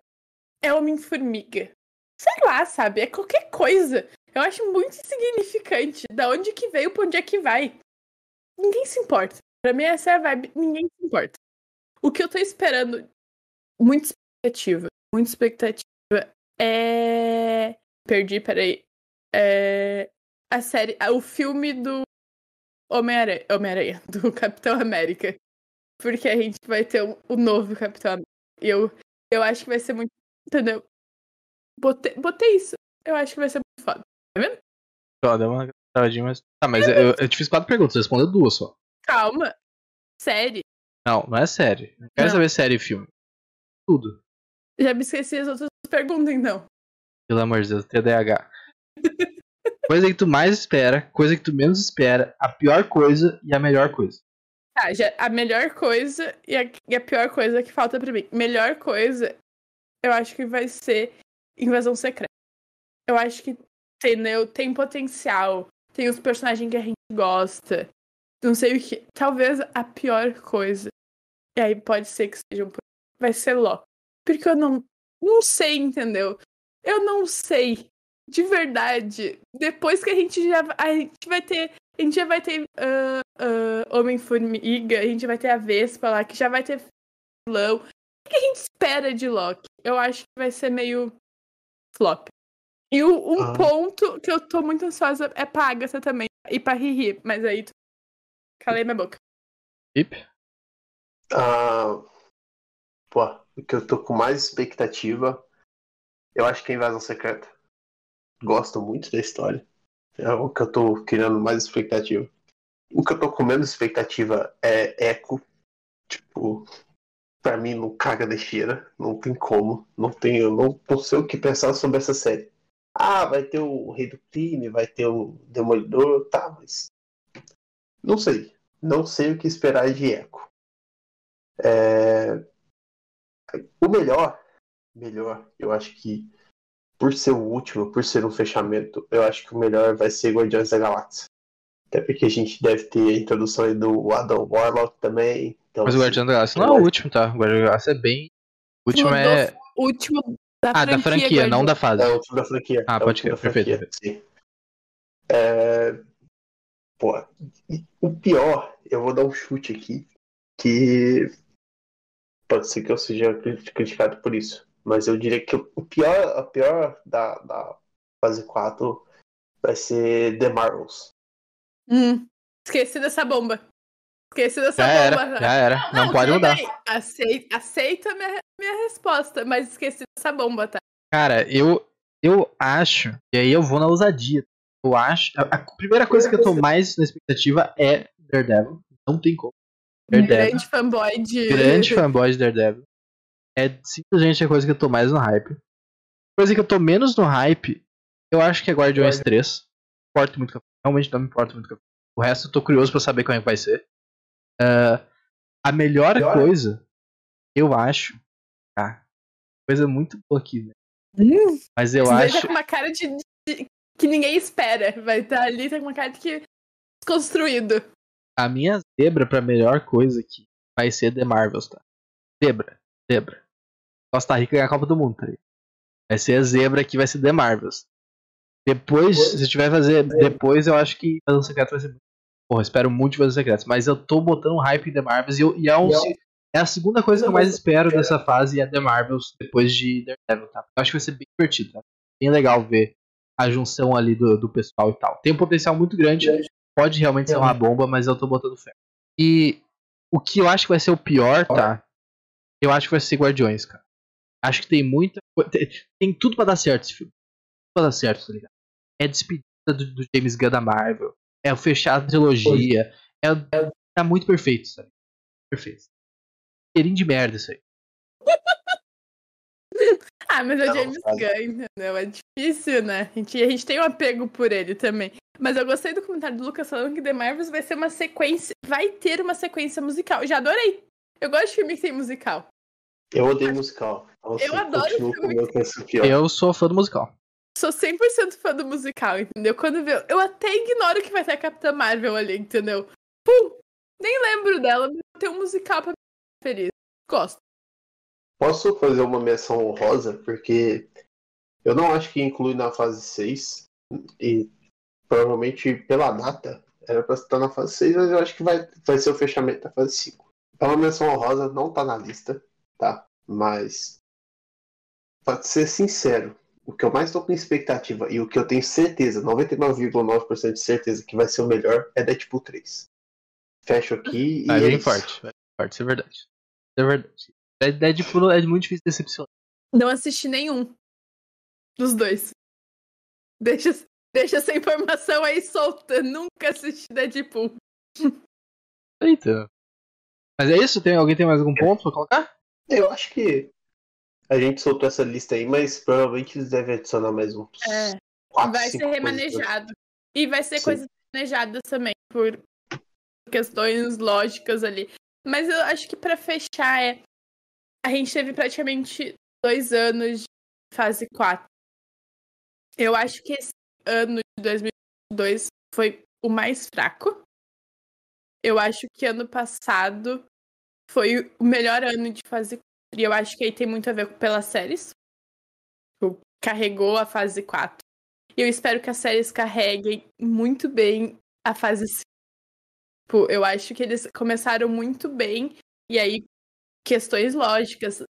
É Homem-Formiga. Sei lá, sabe? É qualquer coisa. Eu acho muito insignificante. Da onde que veio, pra onde é que vai. Ninguém se importa. Pra mim, essa é a vibe. Ninguém se importa. O que eu tô esperando. Muita expectativa. Muita expectativa. É. Perdi, peraí. É. A série. O filme do Homem-Aranha. Homem-Aranha, do Capitão América. Porque a gente vai ter o, o novo Capitão América. E eu, eu acho que vai ser muito. Entendeu? Botei, botei isso. Eu acho que vai ser muito foda. Ó, deu uma mas. Tá, mas eu, eu te fiz quatro perguntas, você respondeu duas só. Calma. Série. Não, não é série. Não quero Não. saber série e filme. Tudo. Já me esqueci as outras perguntas, então. Pelo amor de Deus, TDAH. coisa que tu mais espera, coisa que tu menos espera, a pior coisa e a melhor coisa. Tá, já, a melhor coisa e a, e a pior coisa que falta pra mim. Melhor coisa, eu acho que vai ser Invasão Secreta. Eu acho que, entendeu? Tem potencial. Tem os personagens que a gente gosta. Não sei o que. Talvez a pior coisa. E aí pode ser que seja um. Vai ser Loki. Porque eu não. Não sei, entendeu? Eu não sei. De verdade. Depois que a gente já. A gente vai ter. A gente já vai ter ah, ah, Homem-Formiga, a gente vai ter a Vespa lá, que já vai ter vilão. O que a gente espera de Loki? Eu acho que vai ser meio flop. E o- um Ah. ponto que eu tô muito ansiosa é pra Agatha também. E pra Riri, mas aí tu... calei minha boca. Ip? Ah, pô, o que eu tô com mais expectativa, eu acho que é Invasão Secreta. Gosto muito da história. É o que eu tô criando mais expectativa. O que eu tô com menos expectativa é Echo. Tipo, pra mim não caga de cheira. Não tem como. Não tenho, não, não sei o que pensar sobre essa série. Ah, vai ter o Rei do Crime, vai ter o Demolidor, tá, mas. Não sei. Não sei o que esperar de Echo. É, O melhor, melhor, eu acho que por ser o último, por ser um fechamento, eu acho que o melhor vai ser Guardiões da Galáxia. Até porque a gente deve ter a introdução aí do Adam Warlock também. Então, Mas o Guardião da Galáxia não é o último, tá? O Guardião da Galáxia é bem. O último é. O último da Ah, franquia. da franquia, não da fase. É o último da franquia. Ah, é pode crer, perfeito, Sim. É... Pô, o pior, eu vou dar um chute aqui, que pode ser que eu seja cri- criticado por isso, mas eu diria que o pior, a pior da, da fase 4 vai ser The Marvels. Hum, esqueci dessa bomba. Esqueci dessa Já bomba. era, já era. Não, pode tudo mudar. bem. Aceita, aceita minha, minha resposta, mas esqueci dessa bomba, tá? Cara, eu, eu acho, e aí eu vou na ousadia. Eu acho. A, a primeira coisa que eu tô mais na expectativa é Daredevil. Não tem como. Daredevil. Grande fanboy de. Grande fanboy de Daredevil. É simplesmente a coisa que eu tô mais no hype. Coisa que eu tô menos no hype, eu acho que é Guardiões 3. Não importa muito a- Realmente não me importa muito a- O resto eu tô curioso pra saber como é que vai ser. Ah, a melhor Melhor? coisa, eu acho. Ah, coisa muito boa aqui, né? Hum, Mas eu daí acho. tá com uma cara de, de- que ninguém espera. Vai estar ali, tá com uma cara de que desconstruído. A minha zebra pra melhor coisa aqui vai ser The Marvels, tá? Zebra, zebra. Costa Rica ganhar a Copa do Mundo, tá? Vai ser a zebra que vai ser The Marvels. Depois, se tiver fazer depois, eu acho que Invasão Secreta vai ser muito. Porra, espero muito de Invasão Secreta. Mas eu tô botando um hype em The Marvels e, eu- e é, um- é a segunda coisa que eu mais espero dessa fase é The Marvels depois de Daredevil, tá? Eu acho que vai ser bem divertido, tá? Bem legal ver a junção ali do, do pessoal e tal. Tem um potencial muito grande. Pode realmente ser uma bomba, mas eu tô botando fé. E o que eu acho que vai ser o pior, tá? Eu acho que vai ser Guardiões, cara. Acho que tem muita. Tem, tem tudo pra dar certo esse filme. Tudo pra dar certo, tá ligado? É despedida do, do James Gunn da Marvel. É o fechar a trilogia. É, tá muito perfeito, sabe? Perfeito. Cheirinho de merda isso aí. Ah, mas é o Não, James? Gunn, entendeu? É difícil, né? A gente, a gente tem um apego por ele também. Mas eu gostei do comentário do Lucas falando que The Marvels vai ser uma sequência. Vai ter uma sequência musical. Eu já adorei. Eu gosto de filme que tem musical. Eu odeio musical. Então, assim, adoro filme. Eu sou fã do musical. Sou 100% fã do musical, entendeu? Quando vê. Eu até ignoro que vai ter a Capitã Marvel ali, entendeu? Pum! Nem lembro dela, mas tem um musical pra me feliz. Gosto. Posso fazer uma menção honrosa? Porque eu não acho que inclui na fase 6. E provavelmente pela data era pra estar na fase 6, mas eu acho que vai, vai ser o fechamento da fase 5. É uma menção honrosa, não tá na lista, tá? Mas. Pode ser sincero. O que eu mais tô com expectativa e o que eu tenho certeza, 99,9% de certeza que vai ser o melhor é Deadpool 3. Fecho aqui e. Vai é isso. forte. Vai forte, isso é verdade. Isso é verdade. Dead- Deadpool é muito difícil decepcionar. Não assisti nenhum dos dois. Deixa, deixa essa informação aí solta. Nunca assisti Deadpool. Eita. Mas é isso? Tem, alguém tem mais algum ponto pra colocar? Eu acho que a gente soltou essa lista aí, mas provavelmente eles devem adicionar mais uns É, quatro, vai ser coisas. remanejado. E vai ser Sim. coisas remanejadas também, por questões lógicas ali. Mas eu acho que pra fechar é. A gente teve praticamente dois anos de fase 4. Eu acho que esse ano de 2022 foi o mais fraco. Eu acho que ano passado foi o melhor ano de fase 4. E eu acho que aí tem muito a ver pelas séries. Tipo, Carregou a fase 4. E eu espero que as séries carreguem muito bem a fase 5. Tipo, eu acho que eles começaram muito bem. E aí, questões lógicas,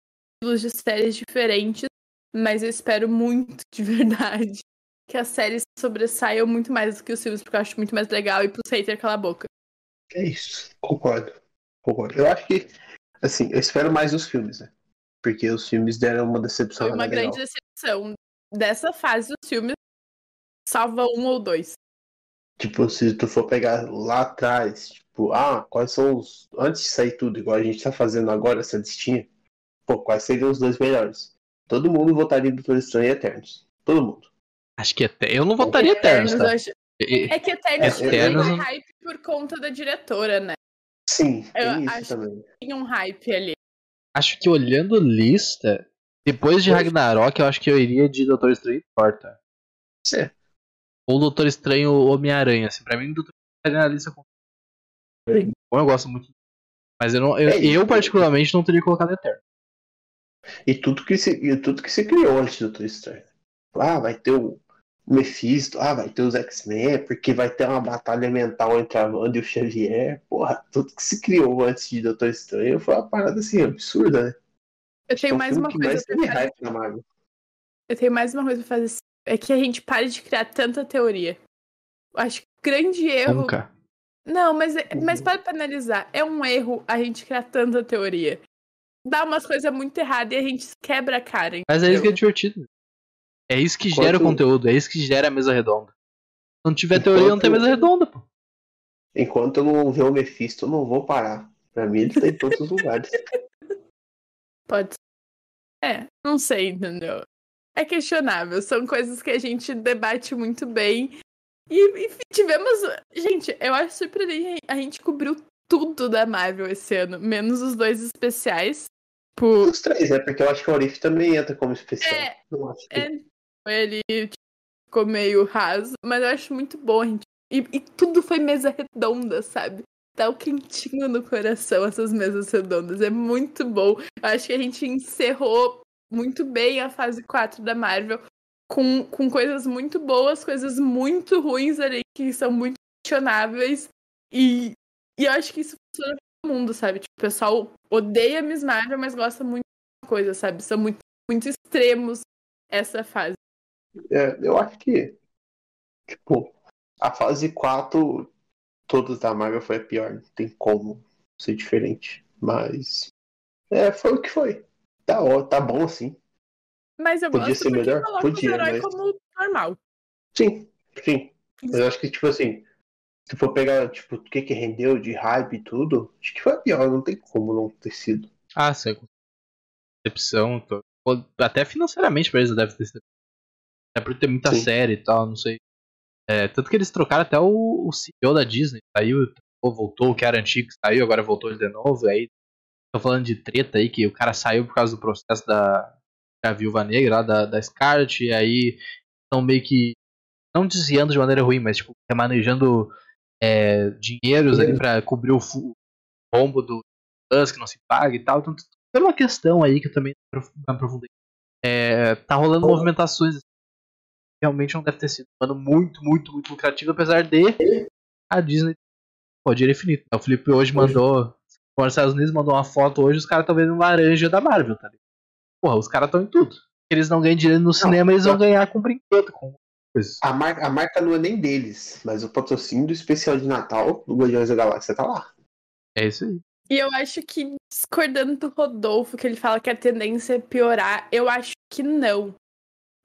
estilos de séries diferentes. Mas eu espero muito, de verdade, que as séries sobressaiam muito mais do que os filmes, porque eu acho muito mais legal e pro hater calar a boca. É isso, concordo. Concordo. Eu acho que, assim, eu espero mais os filmes, né? Porque os filmes deram uma decepção Foi uma legal. grande decepção. Dessa fase, os filmes salva um ou dois. Tipo, se tu for pegar lá atrás, tipo, ah, quais são os. Antes de sair tudo, igual a gente tá fazendo agora, essa listinha, pô, quais seriam os dois melhores? Todo mundo votaria em Doutor Estranho e Eternos. Todo mundo. Acho que até. Eu não votaria Eternos, eu tá? acho- É que Eternos Eternos não- hype por conta da diretora, né? Sim, tem Eu isso acho- também. Tinha um hype ali. Acho que olhando lista, depois de Ragnarok, eu acho que eu iria de Doutor Estranho e tá? É. Ou Doutor Estranho ou Homem-Aranha, assim. Pra mim, Doutor Estranho estaria na lista com. Bom, eu gosto muito. Mas eu, não, eu, É eu, particularmente, não teria colocado Eterno. E tudo que se, e tudo que se criou antes do Doutor Estranho. Ah, vai ter o Mephisto, ah, vai ter os X-Men, porque vai ter uma batalha mental entre a Wanda e o Xavier. Porra, tudo que se criou antes de Doutor Estranho foi uma parada assim absurda, né? Eu tenho É o mais uma coisa mais pra teve fazer. hype na Marvel. Eu tenho mais uma coisa pra fazer. É que a gente pare de criar tanta teoria. Eu acho que o grande erro. Nunca. Não, mas, é- Uhum. mas para pra analisar, é um erro a gente criar tanta teoria. Dá umas coisas muito erradas e a gente quebra a cara. Mas é isso que é entendeu? divertido. É isso que gera o Quanto- conteúdo, é isso que gera a mesa redonda. Se não tiver teoria, não tem mesa redonda, pô. Enquanto eu não ver o Mephisto, eu não vou parar. Pra mim, ele tá em todos os lugares. Pode ser. É, não sei, entendeu? É questionável. São coisas que a gente debate muito bem. E, e tivemos. Gente, eu acho surpreendente. A gente cobriu tudo da Marvel esse ano, menos os dois especiais. Por... Os três, né? Porque eu acho que o Arif também entra como especial. É, Não acho que... é, ele ficou meio raso, mas eu acho muito bom, gente. E, e tudo foi mesa redonda, sabe? Dá o quentinho no coração essas mesas redondas. É muito bom. Eu acho que a gente encerrou muito bem a fase 4 da Marvel. Com, com coisas muito boas, coisas muito ruins ali, que são muito questionáveis. E, e eu acho que isso funciona pra todo mundo, sabe? Tipo, o pessoal odeia Miss Marvel, mas gosta muito da coisa, sabe? São muito, muito extremos essa fase. É, eu acho que, tipo, a fase 4, todas da Marvel foi a pior. Não tem como ser diferente. Mas, é, foi o que foi. Tá, ó, tá bom assim. Mas eu Podia gosto ser melhor? Podia, os mas- como normal. Sim, sim. Mas eu acho que, tipo assim, Se for pegar, tipo, o que que rendeu de hype e tudo, acho que foi a pior, não tem como não ter sido. Ah, sim. Decepção. tô- Até financeiramente pra eles deve ter sido. É por ter muita Sim. série e tal, não sei. É, tanto que eles trocaram até o, o CEO da Disney. Saiu, voltou, o que era antigo saiu, agora voltou de novo. Aí tô falando de treta aí, que o cara saiu por causa do processo da, da Viúva Negra, lá da, da Scarlet, e aí estão meio que. Não desviando de maneira ruim, mas tipo, remanejando é, dinheiros ali pra cobrir o fu- rombo do que não se paga e tal. Então, tem uma questão aí que eu também não aprofundei. É, tá rolando Bom. movimentações. Realmente não deve ter sido um ano muito, muito, muito lucrativo, apesar de a Disney. Pô, dinheiro infinito. O Felipe hoje mandou. Os Estados Unidos mandou uma foto hoje, os caras estão vendo laranja da Marvel, tá ligado? Porra, os caras estão em tudo. Eles não ganham dinheiro no cinema, eles vão ganhar com brinquedo, com coisas. A marca, a marca não é nem deles, mas o patrocínio do especial de Natal do Guardiões da Galáxia tá lá. É isso aí. E eu acho que, discordando do Rodolfo, que ele fala que a tendência é piorar, eu acho que não.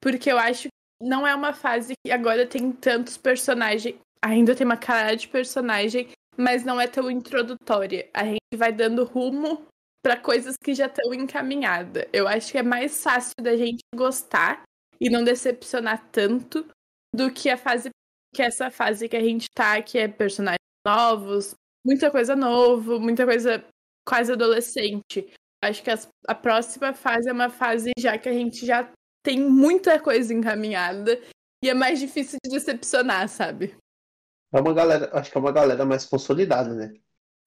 Porque eu acho que não é uma fase que agora tem tantos personagens. Ainda tem uma cara de personagem, mas não é tão introdutória. A gente vai dando rumo pra coisas que já estão encaminhadas. Eu acho que é mais fácil da gente gostar e não decepcionar tanto do que a fase que essa fase que a gente tá, que é personagens novos, muita coisa novo, muita coisa quase adolescente. Acho que as- a próxima fase é uma fase já que a gente já tem muita coisa encaminhada e é mais difícil de decepcionar, sabe? É uma galera, acho que é uma galera mais consolidada, né? Pô,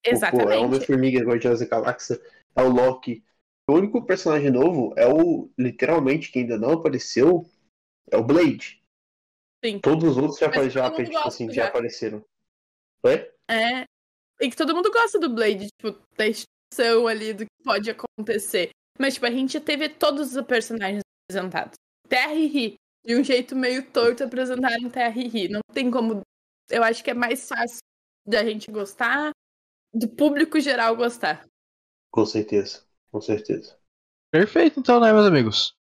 é Exatamente. Homem-Formiga, Guardiões da Galáxia, é o Loki. O único personagem novo é o, literalmente, que ainda não apareceu, é o Blade. Sim. Todos os outros já, Mas já, tipo assim, já já. apareceram. Oi? É. E que todo mundo gosta do Blade, tipo, da extensão ali do que pode acontecer. Mas, tipo, a gente já teve todos os personagens apresentados. Terra e Ri. De um jeito meio torto apresentaram Terra e Ri. Não tem como. Eu acho que é mais fácil da gente gostar, do público geral gostar. Com certeza, com certeza. Perfeito, então, né, meus amigos?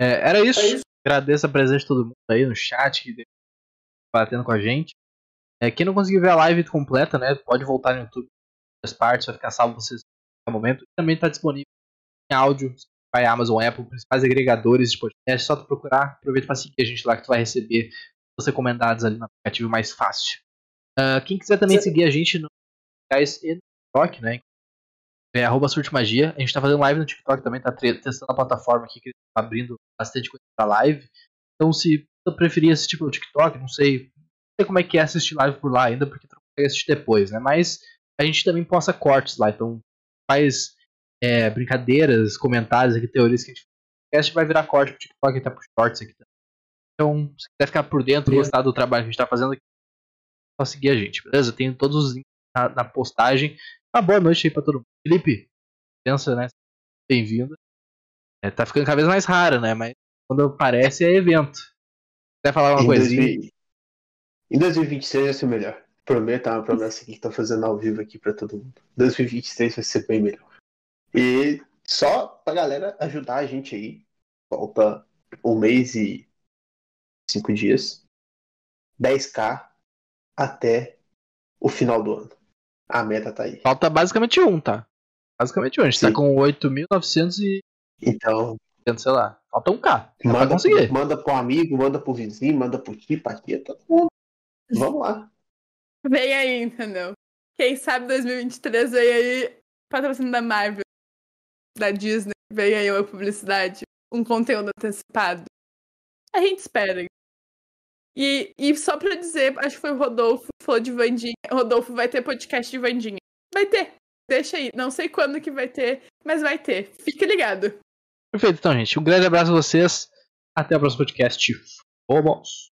É, era isso. É isso. Agradeço a presença de todo mundo aí no chat, que batendo com a gente. É, quem não conseguiu ver a live completa, né, pode voltar no YouTube. As partes, vai ficar salvo vocês no momento. E também está disponível em áudio, Spotify, Amazon, Apple, principais agregadores de podcast. É só tu procurar, aproveita para seguir a gente lá que tu vai receber os recomendados ali no aplicativo mais fácil. Ah, quem quiser também Sim. seguir a gente no sociais e no TikTok, né? É arroba Surte Magia. A gente tá fazendo live no TikTok também, tá testando a plataforma aqui, que tá abrindo bastante coisa pra live. Então, se tu preferir assistir pelo TikTok, não sei, não sei como é que é assistir live por lá ainda, porque tu não consegue assistir depois, né? Mas a gente também posta cortes lá, então faz é, brincadeiras, comentários aqui, teorias que a gente faz. vai virar corte pro TikTok e até pro Shorts aqui também. Então, se quiser ficar por dentro e gostar do trabalho que a gente tá fazendo aqui, é só seguir a gente, beleza? Eu tenho todos os links na, na postagem. Uma boa noite aí pra todo mundo. Felipe, pensa, né? Bem-vindo. É, tá ficando cada vez mais raro, né? Mas quando aparece é evento. Quer falar uma Em coisinha? 2000 Em 2026 vai ser melhor. Prometo, é uma promessa que tô fazendo ao vivo aqui pra todo mundo. 2023 vai ser bem melhor. E só pra galera ajudar a gente aí. Falta um mês e cinco dias. 10k até o final do ano. A meta tá aí. Falta basicamente um, tá? Basicamente um. A gente tá Sim. com 8.900 e Então, sei lá. Falta um K. Manda, conseguir. manda pro amigo, manda pro vizinho, manda pro tio, pra tia, todo mundo. Vamos lá. Vem aí, entendeu? Quem sabe 2023 vem aí patrocínio da Marvel, da Disney, vem aí uma publicidade, um conteúdo antecipado. A gente espera. E, e só pra dizer, acho que foi o Rodolfo que falou de Vandinha. Rodolfo vai ter podcast de Vandinha. Vai ter. Deixa aí. Não sei quando que vai ter, mas vai ter. Fique ligado. Perfeito, então, gente. Um grande abraço a vocês. Até o próximo podcast. Vamos!